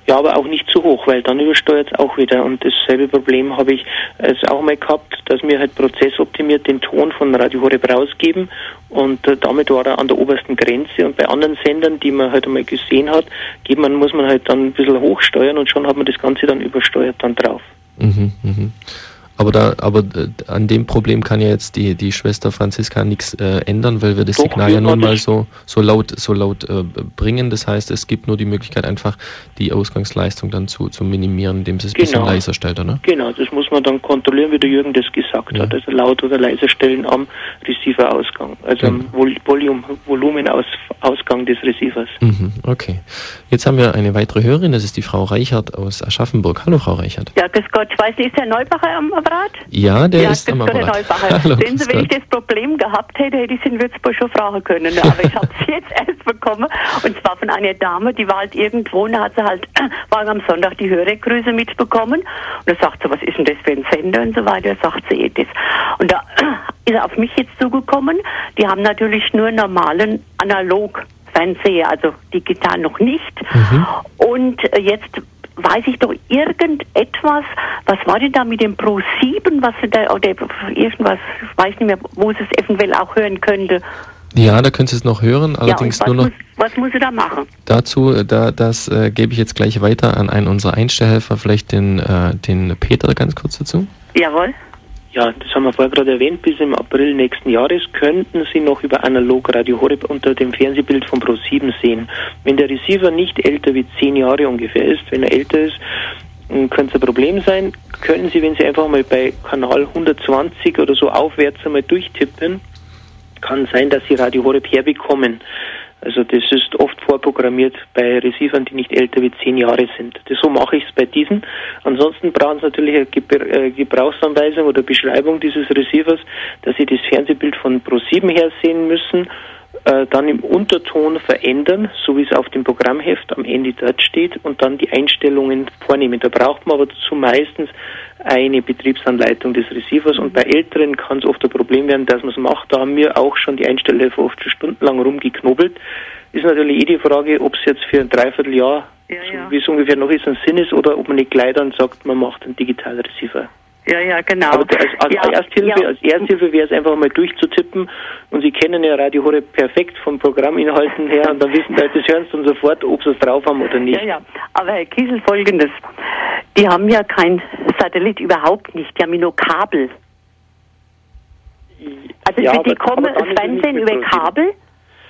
Ja, aber auch nicht zu hoch, weil dann übersteuert es auch wieder. Und dasselbe Problem habe ich es auch mal gehabt, dass wir halt prozessoptimiert den Ton von Radio Horeb rausgeben und äh, damit war er an der obersten Grenze. Und bei anderen Sendern, die man halt einmal gesehen hat, geht man, muss man halt dann ein bisschen hochsteuern und schon hat man das Ganze dann übersteuert dann drauf. Mhm, mhm. Aber da, aber äh, an dem Problem kann ja jetzt die, die Schwester Franziska nichts äh, ändern, weil wir das Doch, Signal ja nun mal so, so laut, so laut äh, bringen. Das heißt, es gibt nur die Möglichkeit, einfach die Ausgangsleistung dann zu, zu minimieren, indem sie es ein bisschen Genau. leiser stellt, oder? Genau, das muss man dann kontrollieren, wie der Jürgen das gesagt Ja. hat. Also laut oder leiser stellen am Receiver-Ausgang, also am Vol Volumen, Volumenausgang des Receivers. Mhm, okay. Jetzt haben wir eine weitere Hörerin, das ist die Frau Reichert aus Aschaffenburg. Hallo, Frau Reichert. Ja, grüß Gott. Ich weiß nicht, ist der Neubacher am Apparat? Ja, der ja, ist am Apparat. Neubacher. (laughs) Hallo, Sehen Sie, wenn ich das Problem gehabt hätte, hätte ich es in Würzburg schon fragen können. Aber ich habe es (laughs) jetzt erst bekommen. Und zwar von einer Dame, die war halt irgendwo und da hat sie halt, (clears throat) war am Sonntag die Hörergrüße mitbekommen. Und da sagt sie, was ist denn das für ein Sender und so weiter. Sagt sie eh das. Und da (clears throat) ist er auf mich jetzt zugekommen. Die haben natürlich nur normalen analog Fernseher, also digital noch nicht. Und äh, jetzt weiß ich doch irgendetwas, was war denn da mit dem Pro 7, was sie da, oder irgendwas, ich weiß nicht mehr, wo sie es eventuell auch hören könnte. Ja, da können Sie es noch hören, Ja, allerdings was nur noch muss, was muss sie da machen? dazu, äh, da, das äh, gebe ich jetzt gleich weiter an einen unserer Einstellhelfer, vielleicht den, äh, den Peter ganz kurz dazu. Jawohl. Ja, das haben wir vorher gerade erwähnt. Bis im April nächsten Jahres könnten Sie noch über Analog Radio Horeb unter dem Fernsehbild von Pro7 sehen. Wenn der Receiver nicht älter wie zehn Jahre ungefähr ist, wenn er älter ist, könnte es ein Problem sein. Können Sie, wenn Sie einfach mal bei Kanal 120 oder so aufwärts einmal durchtippen, kann sein, dass Sie Radio Horeb herbekommen. Also das ist oft vorprogrammiert bei Receivern, die nicht älter wie zehn Jahre sind. Das, so mache ich es bei diesen. Ansonsten brauchen Sie natürlich eine äh, Gebrauchsanweisung oder Beschreibung dieses Receivers, dass Sie das Fernsehbild von Pro7 her sehen müssen äh, dann im Unterton verändern, so wie es auf dem Programmheft am Ende dort steht, und dann die Einstellungen vornehmen. Da braucht man aber zu meistens eine Betriebsanleitung des Receivers und bei Älteren kann es oft ein Problem werden, dass man es macht. Da haben wir auch schon die Einstellhilfe oft schon stundenlang rumgeknobelt. Ist natürlich eh die Frage, ob es jetzt für ein Dreivierteljahr, ja, ja. wie es ungefähr noch ist, ein Sinn ist oder ob man nicht gleich dann sagt, man macht einen digitalen Receiver. Ja, ja, genau. Aber als, als ja, Ersthilfe, ja. als Ersthilfe wäre es einfach mal durchzutippen und Sie kennen ja Radio Horeb perfekt vom Programminhalten her und dann wissen Sie, das hören Sie dann sofort, ob Sie es drauf haben oder nicht. Ja, ja. Aber Herr Kiesel, folgendes. Die haben ja kein Satellit überhaupt nicht, die haben nur Kabel. Also ja, die kommen Fernsehen über Kabel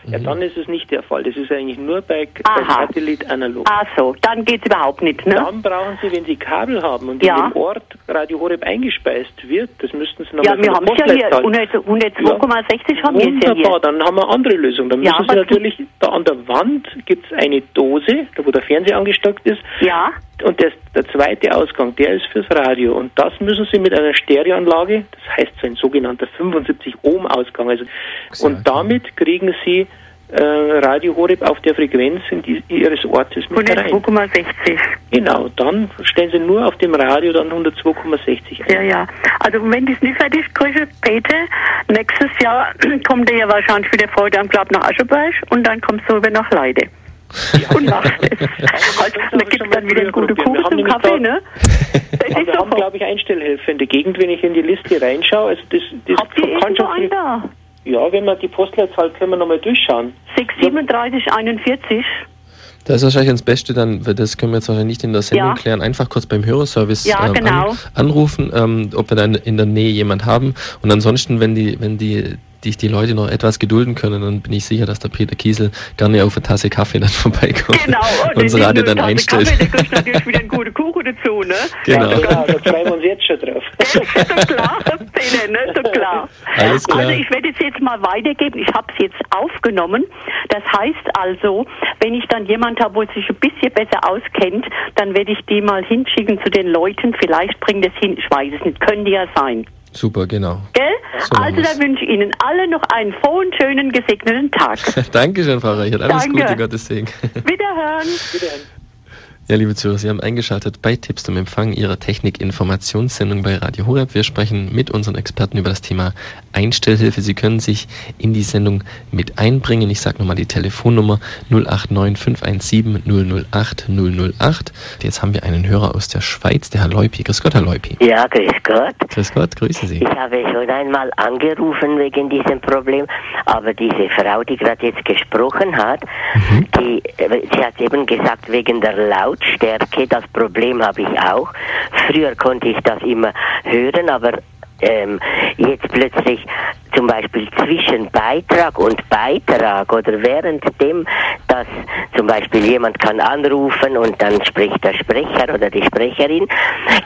ja, dann ist es nicht der Fall. Das ist eigentlich nur bei, bei Satellit analog. Ach so, dann geht es überhaupt nicht, ne? Dann brauchen Sie, wenn Sie Kabel haben und ja. in dem Ort Radio Horeb eingespeist wird, das müssten Sie nochmal Ja, wir haben es ja hier, 102,60 ja. haben wir es ja hier. dann haben wir eine andere Lösung. Dann müssen ja, Sie natürlich, da an der Wand gibt es eine Dose, da wo der Fernseher angestockt ist. Ja. Und das, der zweite Ausgang, der ist fürs Radio. Und das müssen Sie mit einer Stereoanlage, das heißt so ein sogenannter 75 Ohm Ausgang, also, und damit kriegen Sie äh, Radio Horeb auf der Frequenz die, Ihres Ortes mit 102,60. Genau, dann stellen Sie nur auf dem Radio dann 102,60 ein. Ja, ja. Also wenn das nicht fertig ist, Peter, nächstes Jahr (clears throat) kommt er ja wahrscheinlich wieder Freude am Glaub nach Ascheberg und dann kommst du über nach Leide. (laughs) (laughs) Ja. Und macht es. Also, da gibt es dann wieder eine gute Kuchen zum Kaffee, ne? Das ist wir haben, glaube ich, Einstellhilfe in der Gegend, wenn ich in die Liste reinschaue. Also das, das Habt ihr schon viel, da? Ja, wenn wir die Postleitzahl können wir nochmal durchschauen. 63741. Das ist wahrscheinlich das Beste, dann, das können wir jetzt wahrscheinlich nicht in der Sendung ja. klären, einfach kurz beim Hörerservice ja, ähm, genau. an, anrufen, ähm, ob wir dann in der Nähe jemand haben. Und ansonsten, wenn die, wenn die dich die Leute noch etwas gedulden können, dann bin ich sicher, dass der Peter Kiesel gerne auf eine Tasse Kaffee dann (laughs) vorbeikommt genau, und das Radio dann einstellt. Kaffee, da kriegst natürlich wieder einen guten Kuchen dazu, ne? (laughs) Genau. Ja, da freuen wir uns jetzt schon drauf. (laughs) Das ist doch klar, Peter, ne? So klar. Alles klar. Also ich werde es jetzt mal weitergeben. Ich habe es jetzt aufgenommen. Das heißt also, wenn ich dann jemand habe, wo sich ein bisschen besser auskennt, dann werde ich die mal hinschicken zu den Leuten. Vielleicht bringt es hin. Ich weiß es nicht. Können die ja sein. Super, genau. Gell? So also da wünsche ich Ihnen alle noch einen frohen, schönen, gesegneten Tag. (laughs) Dankeschön, Frau Reichert. Alles Danke. Gute, Gottes Segen. (laughs) Wiederhören. Wiederhören. Ja, liebe Zuhörer, Sie haben eingeschaltet bei Tipps zum Empfang Ihrer Technik-Informationssendung bei Radio Horeb. Wir sprechen mit unseren Experten über das Thema Einstellhilfe. Sie können sich in die Sendung mit einbringen. Ich sage nochmal die Telefonnummer 089 517 008 008. Jetzt haben wir einen Hörer aus der Schweiz, der Herr Leupi. Grüß Gott, Herr Leupi. Ja, grüß Gott. Grüß Gott, grüße Sie. Ich habe schon einmal angerufen wegen diesem Problem, aber diese Frau, die gerade jetzt gesprochen hat, mhm. die, äh, sie hat eben gesagt, wegen der Laut Lautstärke, das Problem habe ich auch. Früher konnte ich das immer hören, aber ähm, jetzt plötzlich zum Beispiel zwischen Beitrag und Beitrag oder währenddem, dass zum Beispiel jemand kann anrufen und dann spricht der Sprecher oder die Sprecherin,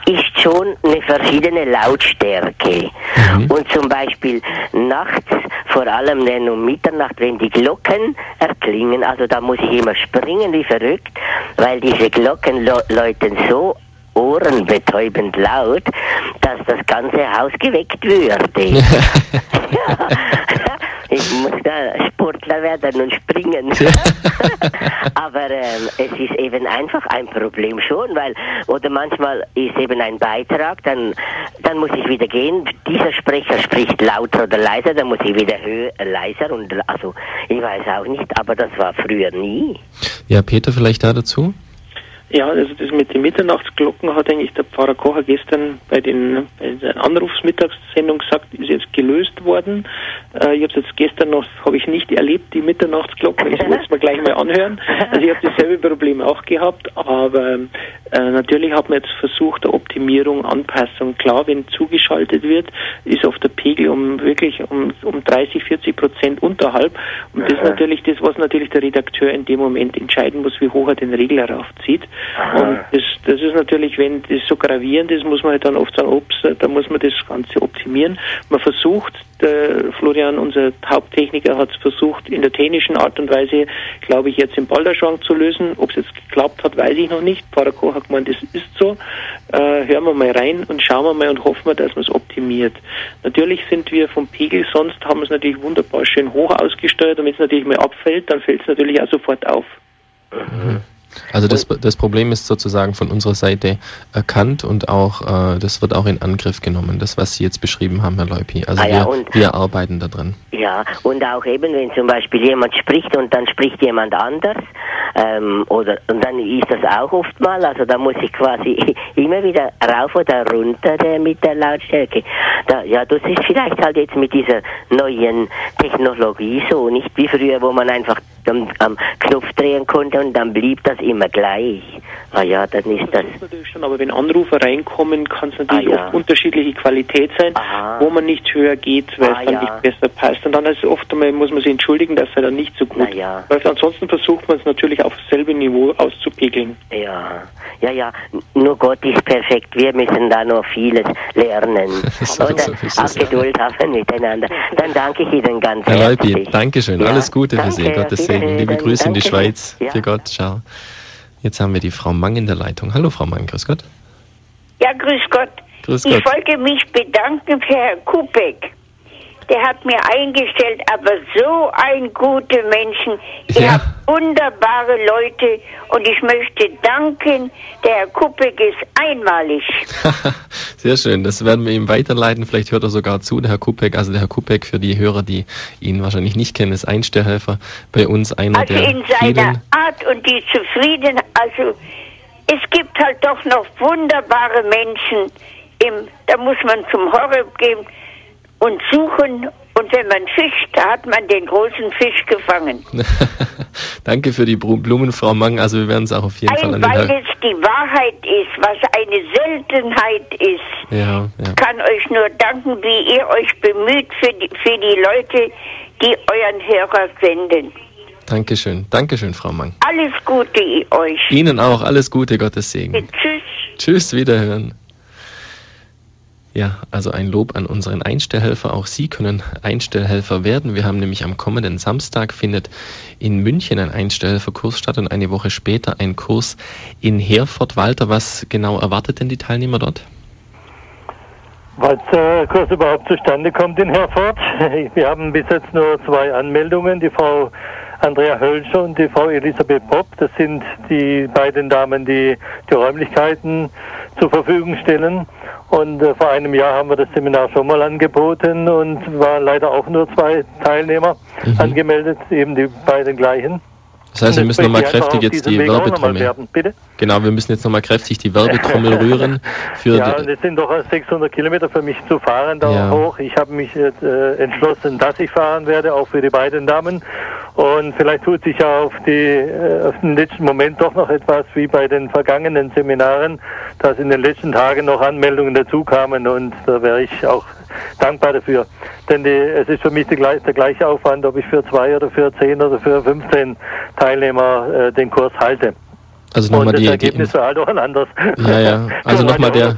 ist schon eine verschiedene Lautstärke. Mhm. Und zum Beispiel nachts, vor allem dann um Mitternacht, wenn die Glocken erklingen, also da muss ich immer springen wie verrückt, weil diese Glocken läuten so ohrenbetäubend laut, dass das ganze Haus geweckt würde. (laughs) ja. Ich muss da Sportler werden und springen. (laughs) Aber ähm, es ist eben einfach ein Problem schon, weil, oder manchmal ist eben ein Beitrag, dann, dann muss ich wieder gehen. Dieser Sprecher spricht lauter oder leiser, dann muss ich wieder höher, leiser und, also, ich weiß auch nicht, aber das war früher nie. Ja, Peter, vielleicht da dazu? Ja, also das mit den Mitternachtsglocken hat eigentlich der Pfarrer Kocher gestern bei, den, bei der Anrufsmittagssendung gesagt, ist jetzt gelöst worden. Äh, ich habe es jetzt gestern noch, habe ich nicht erlebt, die Mitternachtsglocken. Ich wollte es mir gleich mal anhören. Also ich habe dasselbe Problem auch gehabt, aber äh, natürlich hat man jetzt versucht, der Optimierung, Anpassung. Klar, wenn zugeschaltet wird, ist auf der Pegel um wirklich um, um 30, 40 Prozent unterhalb. Und das ist natürlich das, was natürlich der Redakteur in dem Moment entscheiden muss, wie hoch er den Regler raufzieht. Und das, das ist natürlich, wenn das so gravierend ist, muss man halt dann oft sagen, ups, da muss man das Ganze optimieren. Man versucht, der Florian, unser Haupttechniker, hat es versucht, in der technischen Art und Weise, glaube ich, jetzt im Balderschrank zu lösen. Ob es jetzt geklappt hat, weiß ich noch nicht. Pfarrer Koch hat gemeint, das ist so. Äh, hören wir mal rein und schauen wir mal und hoffen wir, dass man es optimiert. Natürlich sind wir vom Pegel, sonst haben wir es natürlich wunderbar schön hoch ausgesteuert und wenn es natürlich mal abfällt, dann fällt es natürlich auch sofort auf. Mhm. Also das, das Problem ist sozusagen von unserer Seite erkannt und auch äh, das wird auch in Angriff genommen, das was Sie jetzt beschrieben haben, Herr Leupi. Also ah ja, wir, wir arbeiten daran. Ja, und auch eben, wenn zum Beispiel jemand spricht und dann spricht jemand anders, ähm, oder und dann ist das auch oft mal, also da muss ich quasi (laughs) immer wieder rauf oder runter der, mit der Lautstärke. Da, ja, das ist vielleicht halt jetzt mit dieser neuen Technologie so, nicht wie früher, wo man einfach am, am Knopf drehen konnte und dann blieb das immer gleich. Ah ja, dann ist das. das natürlich schon, aber wenn Anrufer reinkommen, kann es natürlich ah, ja. oft unterschiedliche Qualität sein, Aha. wo man nicht höher geht, weil ah, es dann ja. nicht besser passt. Und dann ist oft einmal, muss man sich entschuldigen, dass er dann nicht so gut ja. Weil ansonsten versucht man es natürlich auf dasselbe Niveau auszupegeln. Ja, ja, ja. Nur Gott ist perfekt. Wir müssen da noch vieles lernen. (laughs) so, Oder so auch Geduld haben miteinander. Dann danke ich Ihnen ganz Herr herzlich. Herr Leupi, Dankeschön. Alles Gute für Sie. Gottes Segen. Liebe Grüße in die Schweiz. Für Gott. Ciao. Jetzt haben wir die Frau Mang in der Leitung. Hallo, Frau Mang. Grüß Gott. Ja, grüß Gott. Grüß Gott. Ich wollte mich bedanken für Herrn Kupek der hat mir eingestellt, aber so ein gute Menschen. Ihr ja. habt wunderbare Leute und ich möchte danken, der Herr Kuppig ist einmalig. (laughs) Sehr schön, das werden wir ihm weiterleiten. Vielleicht hört er sogar zu, der Herr Kupek. Also der Herr Kupek, für die Hörer, die ihn wahrscheinlich nicht kennen, ist Einstellhelfer bei uns, einer also der in seiner Art und die Zufriedenheit, also es gibt halt doch noch wunderbare Menschen, im, da muss man zum Horror gehen, und suchen. Und wenn man fischt, da hat man den großen Fisch gefangen. (laughs) Danke für die Blumen, Frau Mang. Also wir werden es auch auf jeden Ein, Fall an Weil es die Wahrheit ist, was eine Seltenheit ist. Ja, ja. kann euch nur danken, wie ihr euch bemüht für die, für die Leute, die euren Hörer senden. Dankeschön. Dankeschön, Frau Mang. Alles Gute euch. Ihnen auch. Alles Gute, Gottes Segen. Tschüss. Tschüss, wiederhören. Ja, also ein Lob an unseren Einstellhelfer. Auch Sie können Einstellhelfer werden. Wir haben nämlich am kommenden Samstag findet in München ein Einstellhelferkurs statt und eine Woche später ein Kurs in Herford. Walter, was genau erwartet denn die Teilnehmer dort? Was der Kurs überhaupt zustande kommt in Herford. (laughs) Wir haben bis jetzt nur zwei Anmeldungen. Die Frau Andrea Hölscher und die Frau Elisabeth Popp. Das sind die beiden Damen, die die Räumlichkeiten zur Verfügung stellen. Und äh, vor einem Jahr haben wir das Seminar schon mal angeboten und waren leider auch nur zwei Teilnehmer mhm. angemeldet, eben die beiden gleichen. Das heißt, wir müssen nochmal kräftig jetzt die Werbetrommel. Genau, wir müssen jetzt nochmal kräftig die Werbetrommel (laughs) rühren. Für ja, und es sind doch 600 Kilometer für mich zu fahren da ja. hoch. Ich habe mich jetzt, äh, entschlossen, dass ich fahren werde, auch für die beiden Damen. Und vielleicht tut sich ja auf, die, äh, auf den letzten Moment doch noch etwas wie bei den vergangenen Seminaren, dass in den letzten Tagen noch Anmeldungen dazu kamen und da wäre ich auch dankbar dafür. Denn die, es ist für mich der, der, gleiche Aufwand, ob ich für zwei oder für zehn oder für 15 Teilnehmer äh, den Kurs halte. Also nochmal die, Ergebnis die, halt auch ein anderes. Ja, ja. (laughs) Also nochmal der,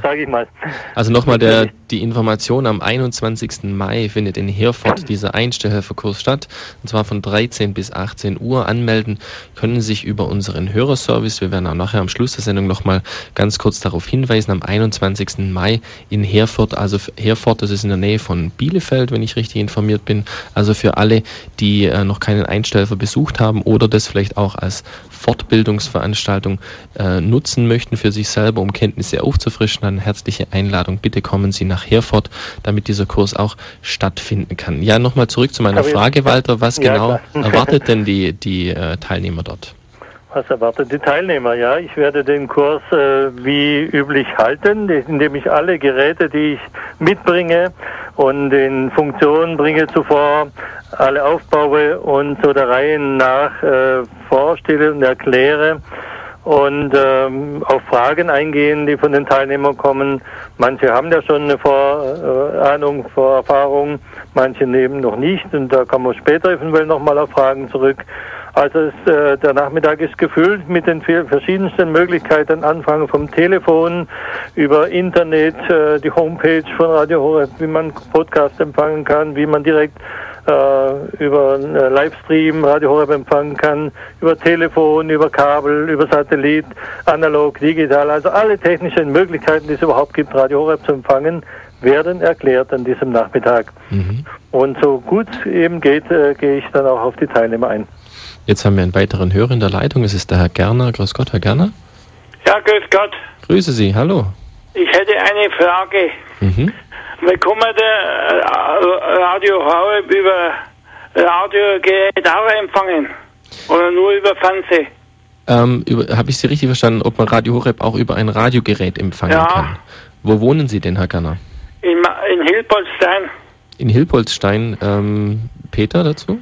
also nochmal der, die Information am 21. Mai findet in Herford (clears throat) dieser Einstellhelferkurs statt. Und zwar von 13 bis 18 Uhr. Anmelden können sich über unseren Hörerservice. Wir werden auch nachher am Schluss der Sendung nochmal ganz kurz darauf hinweisen. Am 21. Mai in Herford. Also Herford, das ist in der Nähe von Bielefeld, wenn ich richtig informiert bin. Also für alle, die äh, noch keinen Einstellfer besucht haben oder das vielleicht auch als Fortbildungsveranstaltung äh, nutzen möchten für sich selber, um Kenntnisse aufzufrischen, dann herzliche Einladung. Bitte kommen Sie nach Herford, damit dieser Kurs auch stattfinden kann. Ja, nochmal zurück zu meiner Frage, Walter. Was ja, genau klar. (laughs) erwartet denn die, die äh, Teilnehmer dort? Was erwartet die Teilnehmer? Ja, ich werde den Kurs äh, wie üblich halten, indem ich alle Geräte, die ich mitbringe und in Funktion bringe zuvor, alle aufbaue und so der Reihe nach äh, vorstelle und erkläre und ähm, auf Fragen eingehen, die von den Teilnehmern kommen. Manche haben ja schon eine Vorahnung, äh, Vorerfahrung, manche nehmen noch nicht und da kommen wir später eventuell nochmal auf Fragen zurück. Also es, äh, der Nachmittag ist gefüllt mit den verschiedensten Möglichkeiten, anfangen vom Telefon über Internet, äh, die Homepage von Radio Horeb, wie man Podcast empfangen kann, wie man direkt äh, über einen äh, Livestream Radio Horeb empfangen kann, über Telefon, über Kabel, über Satellit, analog, digital, also alle technischen Möglichkeiten, die es überhaupt gibt, Radio Horeb zu empfangen, werden erklärt an diesem Nachmittag. Mhm. Und so gut es eben geht, äh, gehe ich dann auch auf die Teilnehmer ein. Jetzt haben wir einen weiteren Hörer in der Leitung. Es ist der Herr Gerner. Grüß Gott, Herr Gerner. Ja, grüß Gott. Grüße Sie, hallo. Ich hätte eine Frage. Mhm. Wir kommen der äh, Radio Horeb über Radiogerät auch empfangen? Oder nur über Fernsehen? Ähm, Habe ich Sie richtig verstanden, ob man Radio Horeb auch über ein Radiogerät empfangen ja. kann? Wo wohnen Sie denn, Herr Ganner? In, in Hilpoltstein. In Hilpoltstein. Ähm, Peter dazu?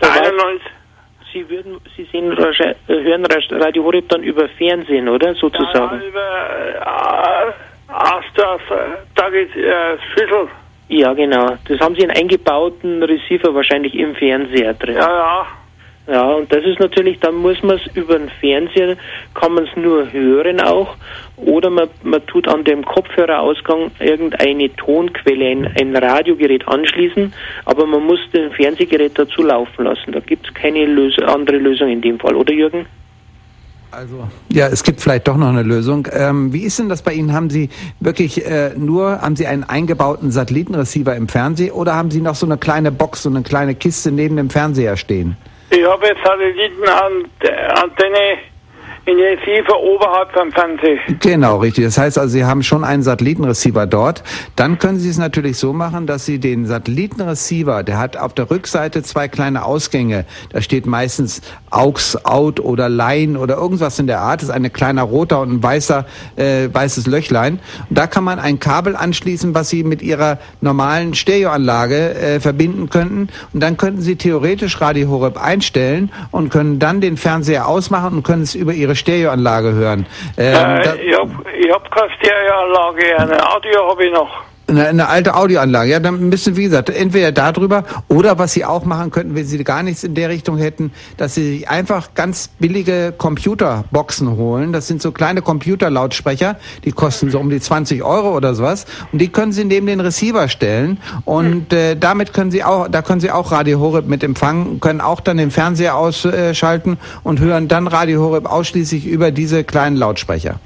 91. Sie würden, Sie sehen, hören Radio Horeb dann über Fernsehen, oder sozusagen? Ja, über äh, Astras, da geht äh, Schüssel. Ja, genau. Das haben Sie einen eingebauten Receiver wahrscheinlich im Fernseher drin. Ja, ja. Ja, und das ist natürlich, dann muss man es über den Fernseher, kann man es nur hören auch, oder man, man tut an dem Kopfhörerausgang irgendeine Tonquelle, ein, ein Radiogerät anschließen, aber man muss das Fernsehgerät dazu laufen lassen. Da gibt es keine Lös andere Lösung in dem Fall, oder Jürgen? Also ja, es gibt vielleicht doch noch eine Lösung. Ähm, wie ist denn das bei Ihnen? Haben Sie wirklich äh, nur, haben Sie einen eingebauten Satellitenreceiver im Fernsehen oder haben Sie noch so eine kleine Box, so eine kleine Kiste neben dem Fernseher stehen? Ich habe jetzt Satellitenantenne Receiver oberhalb vom Fernseher. Genau, richtig. Das heißt also, Sie haben schon einen Satellitenreceiver dort. Dann können Sie es natürlich so machen, dass Sie den Satellitenreceiver, der hat auf der Rückseite zwei kleine Ausgänge. Da steht meistens AUX, Out oder Line oder irgendwas in der Art. Das ist ein kleiner roter und ein weißer, äh, weißes Löchlein. Und da kann man ein Kabel anschließen, was Sie mit Ihrer normalen Stereoanlage äh, verbinden könnten. Und dann könnten Sie theoretisch Radio Horeb einstellen und können dann den Fernseher ausmachen und können es über Ihre Stereoanlage hören. Ähm, äh, ich habe hab keine Stereoanlage, eine Audio habe ich noch. Eine, eine, alte Audioanlage. Ja, dann müssen, wie gesagt, entweder darüber oder was Sie auch machen könnten, wenn Sie gar nichts in der Richtung hätten, dass Sie sich einfach ganz billige Computerboxen holen. Das sind so kleine Computerlautsprecher, die kosten so um die 20 Euro oder sowas. Und die können Sie neben den Receiver stellen. Und äh, damit können Sie auch, da können Sie auch Radio Horeb mit empfangen, können auch dann den Fernseher ausschalten und hören dann Radio Horeb ausschließlich über diese kleinen Lautsprecher.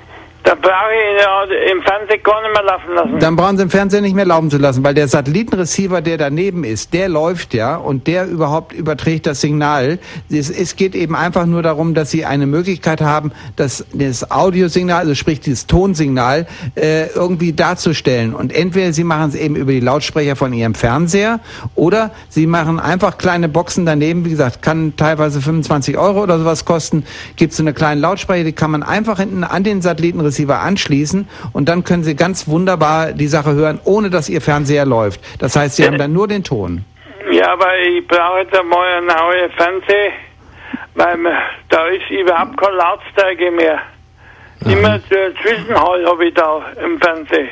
Dann brauche ich ihn im Fernsehen gar nicht mehr laufen lassen. Dann brauchen Sie im Fernsehen nicht mehr laufen zu lassen, weil der Satellitenreceiver, der daneben ist, der läuft ja und der überhaupt überträgt das Signal. Es, es geht eben einfach nur darum, dass Sie eine Möglichkeit haben, das, das Audiosignal, also sprich dieses Tonsignal, äh, irgendwie darzustellen. Und entweder Sie machen es eben über die Lautsprecher von Ihrem Fernseher oder Sie machen einfach kleine Boxen daneben. Wie gesagt, kann teilweise 25 Euro oder sowas kosten. Gibt es eine kleine Lautsprecher, die kann man einfach hinten an den Satellitenreceiver Receiver anschließen und dann können Sie ganz wunderbar die Sache hören, ohne dass Ihr Fernseher läuft. Das heißt, Sie haben dann nur den Ton. Ja, aber ich brauche jetzt einmal einen neuen Fernseher, weil da ist überhaupt keine Lautstärke mehr. Aha. Immer Zwischenhall habe ich da im Fernsehen.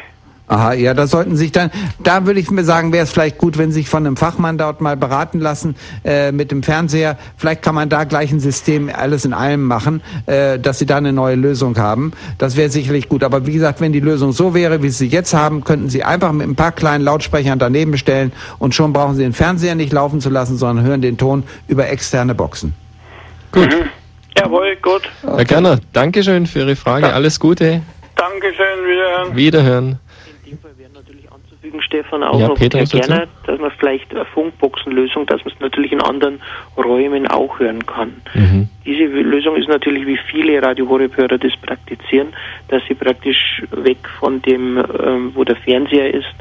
Aha, ja, da sollten sich dann, da würde ich mir sagen, wäre es vielleicht gut, wenn Sie sich von einem Fachmann dort mal beraten lassen äh, mit dem Fernseher. Vielleicht kann man da gleich ein System alles in allem machen, äh, dass Sie da eine neue Lösung haben. Das wäre sicherlich gut. Aber wie gesagt, wenn die Lösung so wäre, wie Sie jetzt haben, könnten Sie einfach mit ein paar kleinen Lautsprechern daneben stellen und schon brauchen Sie den Fernseher nicht laufen zu lassen, sondern hören den Ton über externe Boxen. Gut. Mhm. Jawohl, gut. Okay. Herr Kerner, Dankeschön für Ihre Frage. Ja. Alles Gute. Dankeschön, wiederhören. Wiederhören anzufügen, Stefan, auch ja, noch Peter, gerne, dass man vielleicht eine Funkboxenlösung, dass man es natürlich in anderen Räumen auch hören kann. Mhm. Diese Lösung ist natürlich, wie viele Radio das praktizieren, dass sie praktisch weg von dem, ähm, wo der Fernseher ist,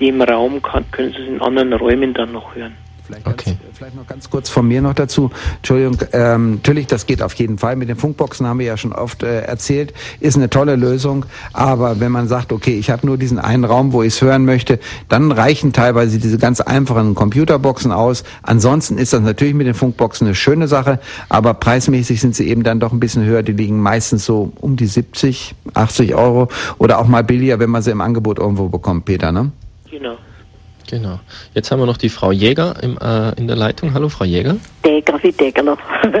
dem Raum kann, können sie es in anderen Räumen dann noch hören. Vielleicht, okay. ganz, vielleicht noch ganz kurz von mir noch dazu. Entschuldigung, ähm, natürlich, das geht auf jeden Fall. Mit den Funkboxen haben wir ja schon oft äh, erzählt, ist eine tolle Lösung. Aber wenn man sagt, okay, ich habe nur diesen einen Raum, wo ich es hören möchte, dann reichen teilweise diese ganz einfachen Computerboxen aus. Ansonsten ist das natürlich mit den Funkboxen eine schöne Sache, aber preismäßig sind sie eben dann doch ein bisschen höher. Die liegen meistens so um die 70, 80 Euro oder auch mal billiger, wenn man sie im Angebot irgendwo bekommt, Peter, ne? Genau. Genau. Jetzt haben wir noch die Frau Jäger im, äh, in der Leitung. Hallo, Frau Jäger. Däger, wie Däger noch.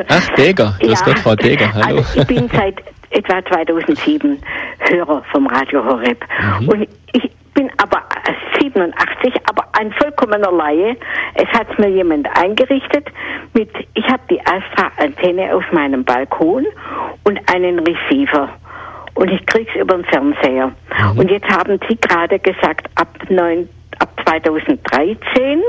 Ach, Däger. Grüß ja. Gott, Frau Däger. Hallo. Also ich bin seit etwa 2007 Hörer vom Radio Horeb. Mhm. Und ich bin aber 87, aber ein vollkommener Laie. Es hat mir jemand eingerichtet mit, ich habe die Astra-Antenne auf meinem Balkon und einen Receiver und ich krieg's über den Fernseher. Mhm. Und jetzt haben Sie gerade gesagt, ab 9, ab 2013.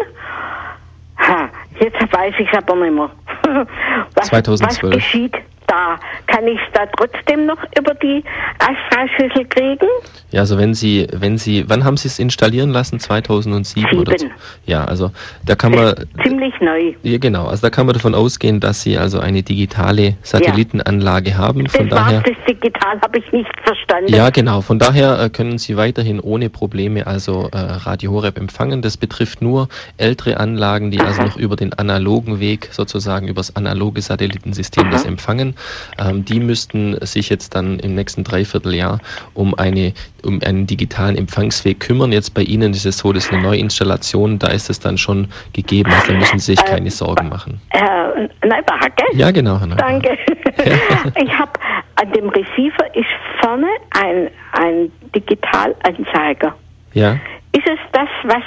Ha, jetzt weiß ich es aber nicht mehr. (laughs) was, 2012. was geschieht da? Kann ich es da trotzdem noch über die Astra-Schüssel kriegen? Ja, also wenn Sie, wenn Sie, wann haben Sie es installieren lassen? 2007 Sieben. oder so? Ja, also da kann man ziemlich neu. Ja, genau. Also da kann man davon ausgehen, dass Sie also eine digitale Satellitenanlage ja. haben. Von das daher. das digital habe ich nicht verstanden. Ja, genau. Von daher äh, können Sie weiterhin ohne Probleme also äh, Radio Horeb empfangen. Das betrifft nur ältere Anlagen, die also Aha. also noch über den analogen Weg sozusagen über das analoge Satellitensystem Aha. das empfangen. Ähm, die müssten sich jetzt dann im nächsten Dreivierteljahr um eine um einen digitalen Empfangsweg kümmern. Jetzt bei Ihnen ist es so, das ist eine Neuinstallation, da ist es dann schon gegeben, also da müssen Sie sich keine Sorgen machen. Herr Neubacher, gell? Ja, genau, Herr Neubacher. Danke. (laughs) ich habe an dem Receiver ist vorne ein, ein Digitalanzeiger. Ja. Ist es das, was,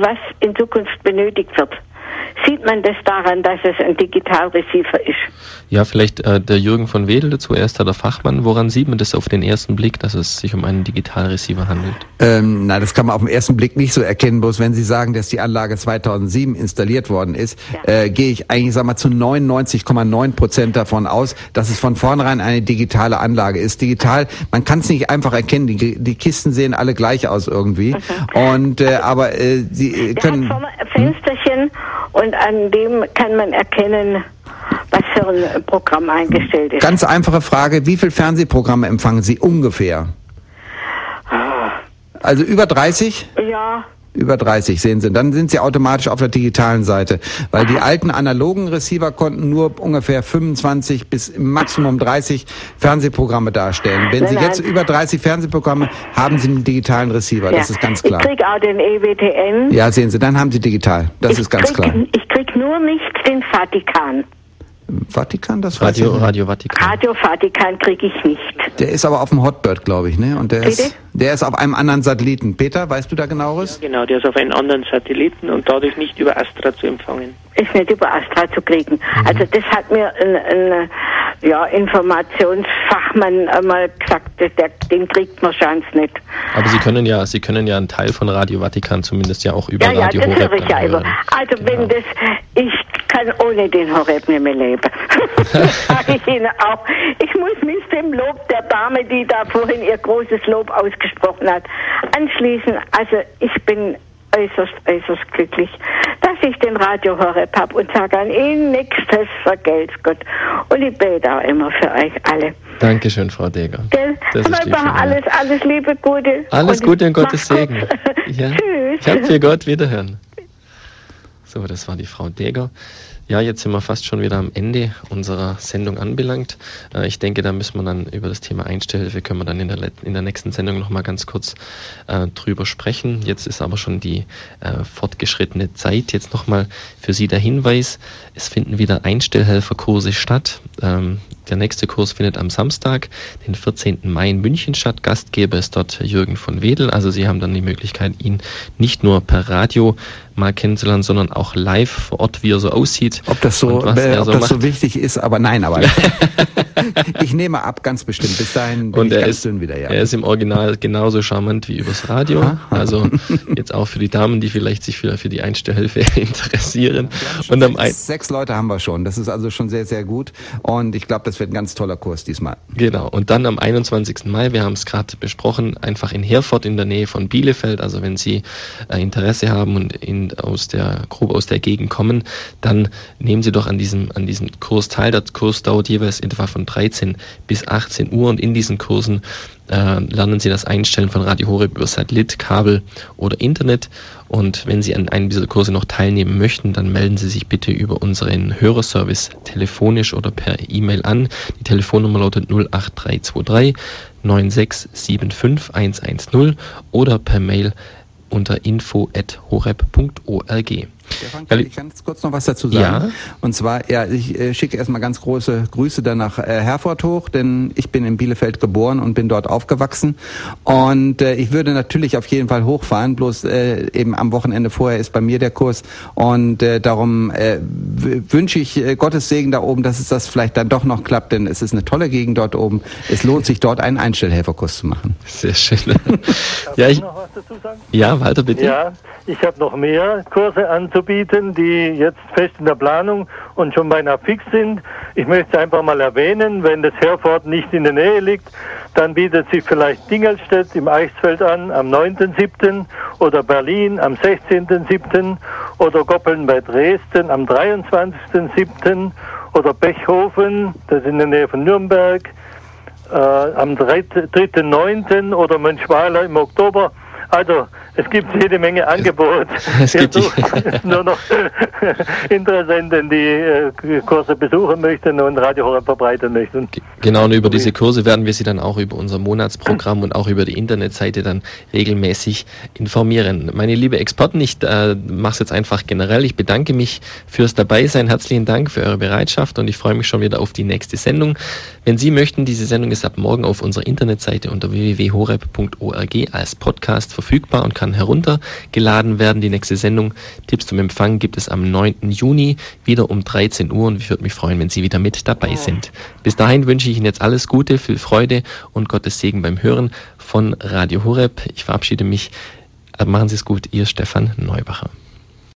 was in Zukunft benötigt wird? Sieht man das daran, dass es ein Digitalreceiver ist? Ja, vielleicht äh, der Jürgen von Wedel dazu, er ist da der Fachmann. Woran sieht man das auf den ersten Blick, dass es sich um einen Digitalreceiver handelt? Ähm, na, das kann man auf den ersten Blick nicht so erkennen. Bloß wenn Sie sagen, dass die Anlage 2007 installiert worden ist, ja. äh, gehe ich eigentlich, sag mal, zu 99,9 Prozent davon aus, dass es von vornherein eine digitale Anlage ist. Digital, man kann es nicht einfach erkennen. Die, die Kisten sehen alle gleich aus irgendwie. Mhm. Und äh, aber äh, sie äh, können. Hat vorne ein Fensterchen hm? Und an dem kann man erkennen, was für ein Programm eingestellt ist. Ganz einfache Frage, wie viele Fernsehprogramme empfangen Sie ungefähr? Ah. Also über 30? Ja. Über 30 sehen Sie. Dann sind Sie automatisch auf der digitalen Seite. Weil die alten analogen Receiver konnten nur ungefähr 25 bis Maximum 30 Fernsehprogramme darstellen. Wenn nein, Sie jetzt nein. über 30 Fernsehprogramme haben Sie einen digitalen Receiver. Ja. Das ist ganz klar. Ich krieg auch den EWTN. Ja, sehen Sie, dann haben Sie digital. Das ich ist ganz krieg, klar. Ich krieg nur nicht den Vatikan. Vatikan, das Radio, Radio Vatikan. Radio Vatikan kriege ich nicht. Der ist aber auf dem Hotbird, glaube ich, ne? Und der Bitte? ist, der ist auf einem anderen Satelliten. Peter, weißt du da genaueres? Ja, genau, der ist auf einem anderen Satelliten und dadurch nicht über Astra zu empfangen. Ist nicht über Astra zu kriegen. Mhm. Also das hat mir ein, ein ja, Informationsfachmann einmal gesagt, der, den kriegt man chance nicht. Aber Sie können ja, Sie können ja einen Teil von Radio Vatikan zumindest ja auch über ja, Radio ja, das höre ich ja immer. Also genau. wenn das, ich kann ohne den Horeb nicht mehr leben. (laughs) das sage ich Ihnen auch. Ich muss mich dem Lob der Dame, die da vorhin ihr großes Lob ausgesprochen hat, anschließen. Also ich bin äußerst, äußerst glücklich, dass ich den Radio Horeb habe und sage an Ihnen nächstes vergelt's Gott. Und ich bete auch immer für euch alle. Dankeschön, Frau Deger. Gell? Das ist alles, alles Liebe, Gute. Alles Gute und Gottes Segen. (laughs) Ja. Tschüss. Ich hab für Gott wiederhören. So, das war die Frau Deger. Ja, jetzt sind wir fast schon wieder am Ende unserer Sendung anbelangt. Äh, ich denke, da müssen wir dann über das Thema Einstellhilfe, können wir dann in der, in der nächsten Sendung nochmal ganz kurz äh, drüber sprechen. Jetzt ist aber schon die äh, fortgeschrittene Zeit. Jetzt nochmal für Sie der Hinweis, es finden wieder Einstellhelferkurse statt. Ähm, der nächste Kurs findet am Samstag, den 14. Mai in München statt. Gastgeber ist dort Jürgen von Wedel. Also Sie haben dann die Möglichkeit, ihn nicht nur per Radio mal kennenzulernen, sondern auch live vor Ort, wie er so aussieht sieht. Ob das so, ob so das so wichtig ist, aber nein, aber (laughs) ich nehme ab, ganz bestimmt. Bis dahin bin Und ich ganz ist, dünn wieder. Ja. Er ist im Original genauso charmant wie übers Radio. Also jetzt auch für die Damen, die vielleicht sich für, für die Einstellhilfe (laughs) interessieren. Und am sechs, sechs Leute haben wir schon. Das ist also schon sehr, sehr gut. Und ich glaube, das wird ein ganz toller Kurs diesmal. Genau. Und dann am 21. Mai, wir haben es gerade besprochen, einfach in Herford in der Nähe von Bielefeld. Also wenn Sie äh, Interesse haben und in, aus der grob aus der Gegend kommen, dann nehmen Sie doch an diesem, an diesem Kurs teil. Der Kurs dauert jeweils etwa von 13 bis 18 Uhr und in diesen Kursen äh, lernen Sie das Einstellen von Radio Horeb über Satellit, Kabel oder Internet. Und wenn Sie an einem dieser Kurse noch teilnehmen möchten, dann melden Sie sich bitte über unseren Hörerservice telefonisch oder per E-Mail an. Die Telefonnummer lautet 08323 9675 110 oder per Mail unter info.horeb.org. Stefan, kann ich ganz kurz noch was dazu sagen? Ja. Und zwar, ja, ich äh, schicke erstmal ganz große Grüße dann nach äh, Herford hoch, denn ich bin in Bielefeld geboren und bin dort aufgewachsen. Und äh, ich würde natürlich auf jeden Fall hochfahren, bloß äh, eben am Wochenende vorher ist bei mir der Kurs. Und äh, darum äh, wünsche ich äh, Gottes Segen da oben, dass es das vielleicht dann doch noch klappt, denn es ist eine tolle Gegend dort oben. Es lohnt sich dort einen Einstellhelferkurs zu machen. Sehr schön. ja, ich, ja, weiter bitte. Ja, ich habe noch mehr Kurse anzubieten, die jetzt fest in der Planung und schon beinahe fix sind. Ich möchte einfach mal erwähnen, wenn das Herford nicht in der Nähe liegt, dann bietet sich vielleicht Dingelstedt im Eichsfeld an am 9.7. oder Berlin am 16.7. oder Goppeln bei Dresden am 23.7. oder Bechhofen, das ist in der Nähe von Nürnberg, äh, am 3.9. oder Mönchweiler im Oktober. Also es gibt jede Menge Angebot. (laughs) Es gibt (laughs) nur noch (laughs) Interessenten, die äh, Kurse besuchen möchten und Radio Horeb verbreiten möchten. Genau, und über diese Kurse werden wir Sie dann auch über unser Monatsprogramm und auch über die Internetseite dann regelmäßig informieren. Meine liebe Experten, ich äh, mache es jetzt einfach generell. Ich bedanke mich fürs Dabeisein. Herzlichen Dank für eure Bereitschaft und ich freue mich schon wieder auf die nächste Sendung. Wenn Sie möchten, diese Sendung ist ab morgen auf unserer Internetseite unter www.horeb.org als Podcast verfügbar und kann kann heruntergeladen werden. Die nächste Sendung Tipps zum Empfang gibt es am 9. Juni wieder um 13 Uhr und ich würde mich freuen, wenn Sie wieder mit dabei sind. Bis dahin wünsche ich Ihnen jetzt alles Gute, viel Freude und Gottes Segen beim Hören von Radio Horeb. Ich verabschiede mich. Machen Sie es gut, Ihr Stefan Neubacher.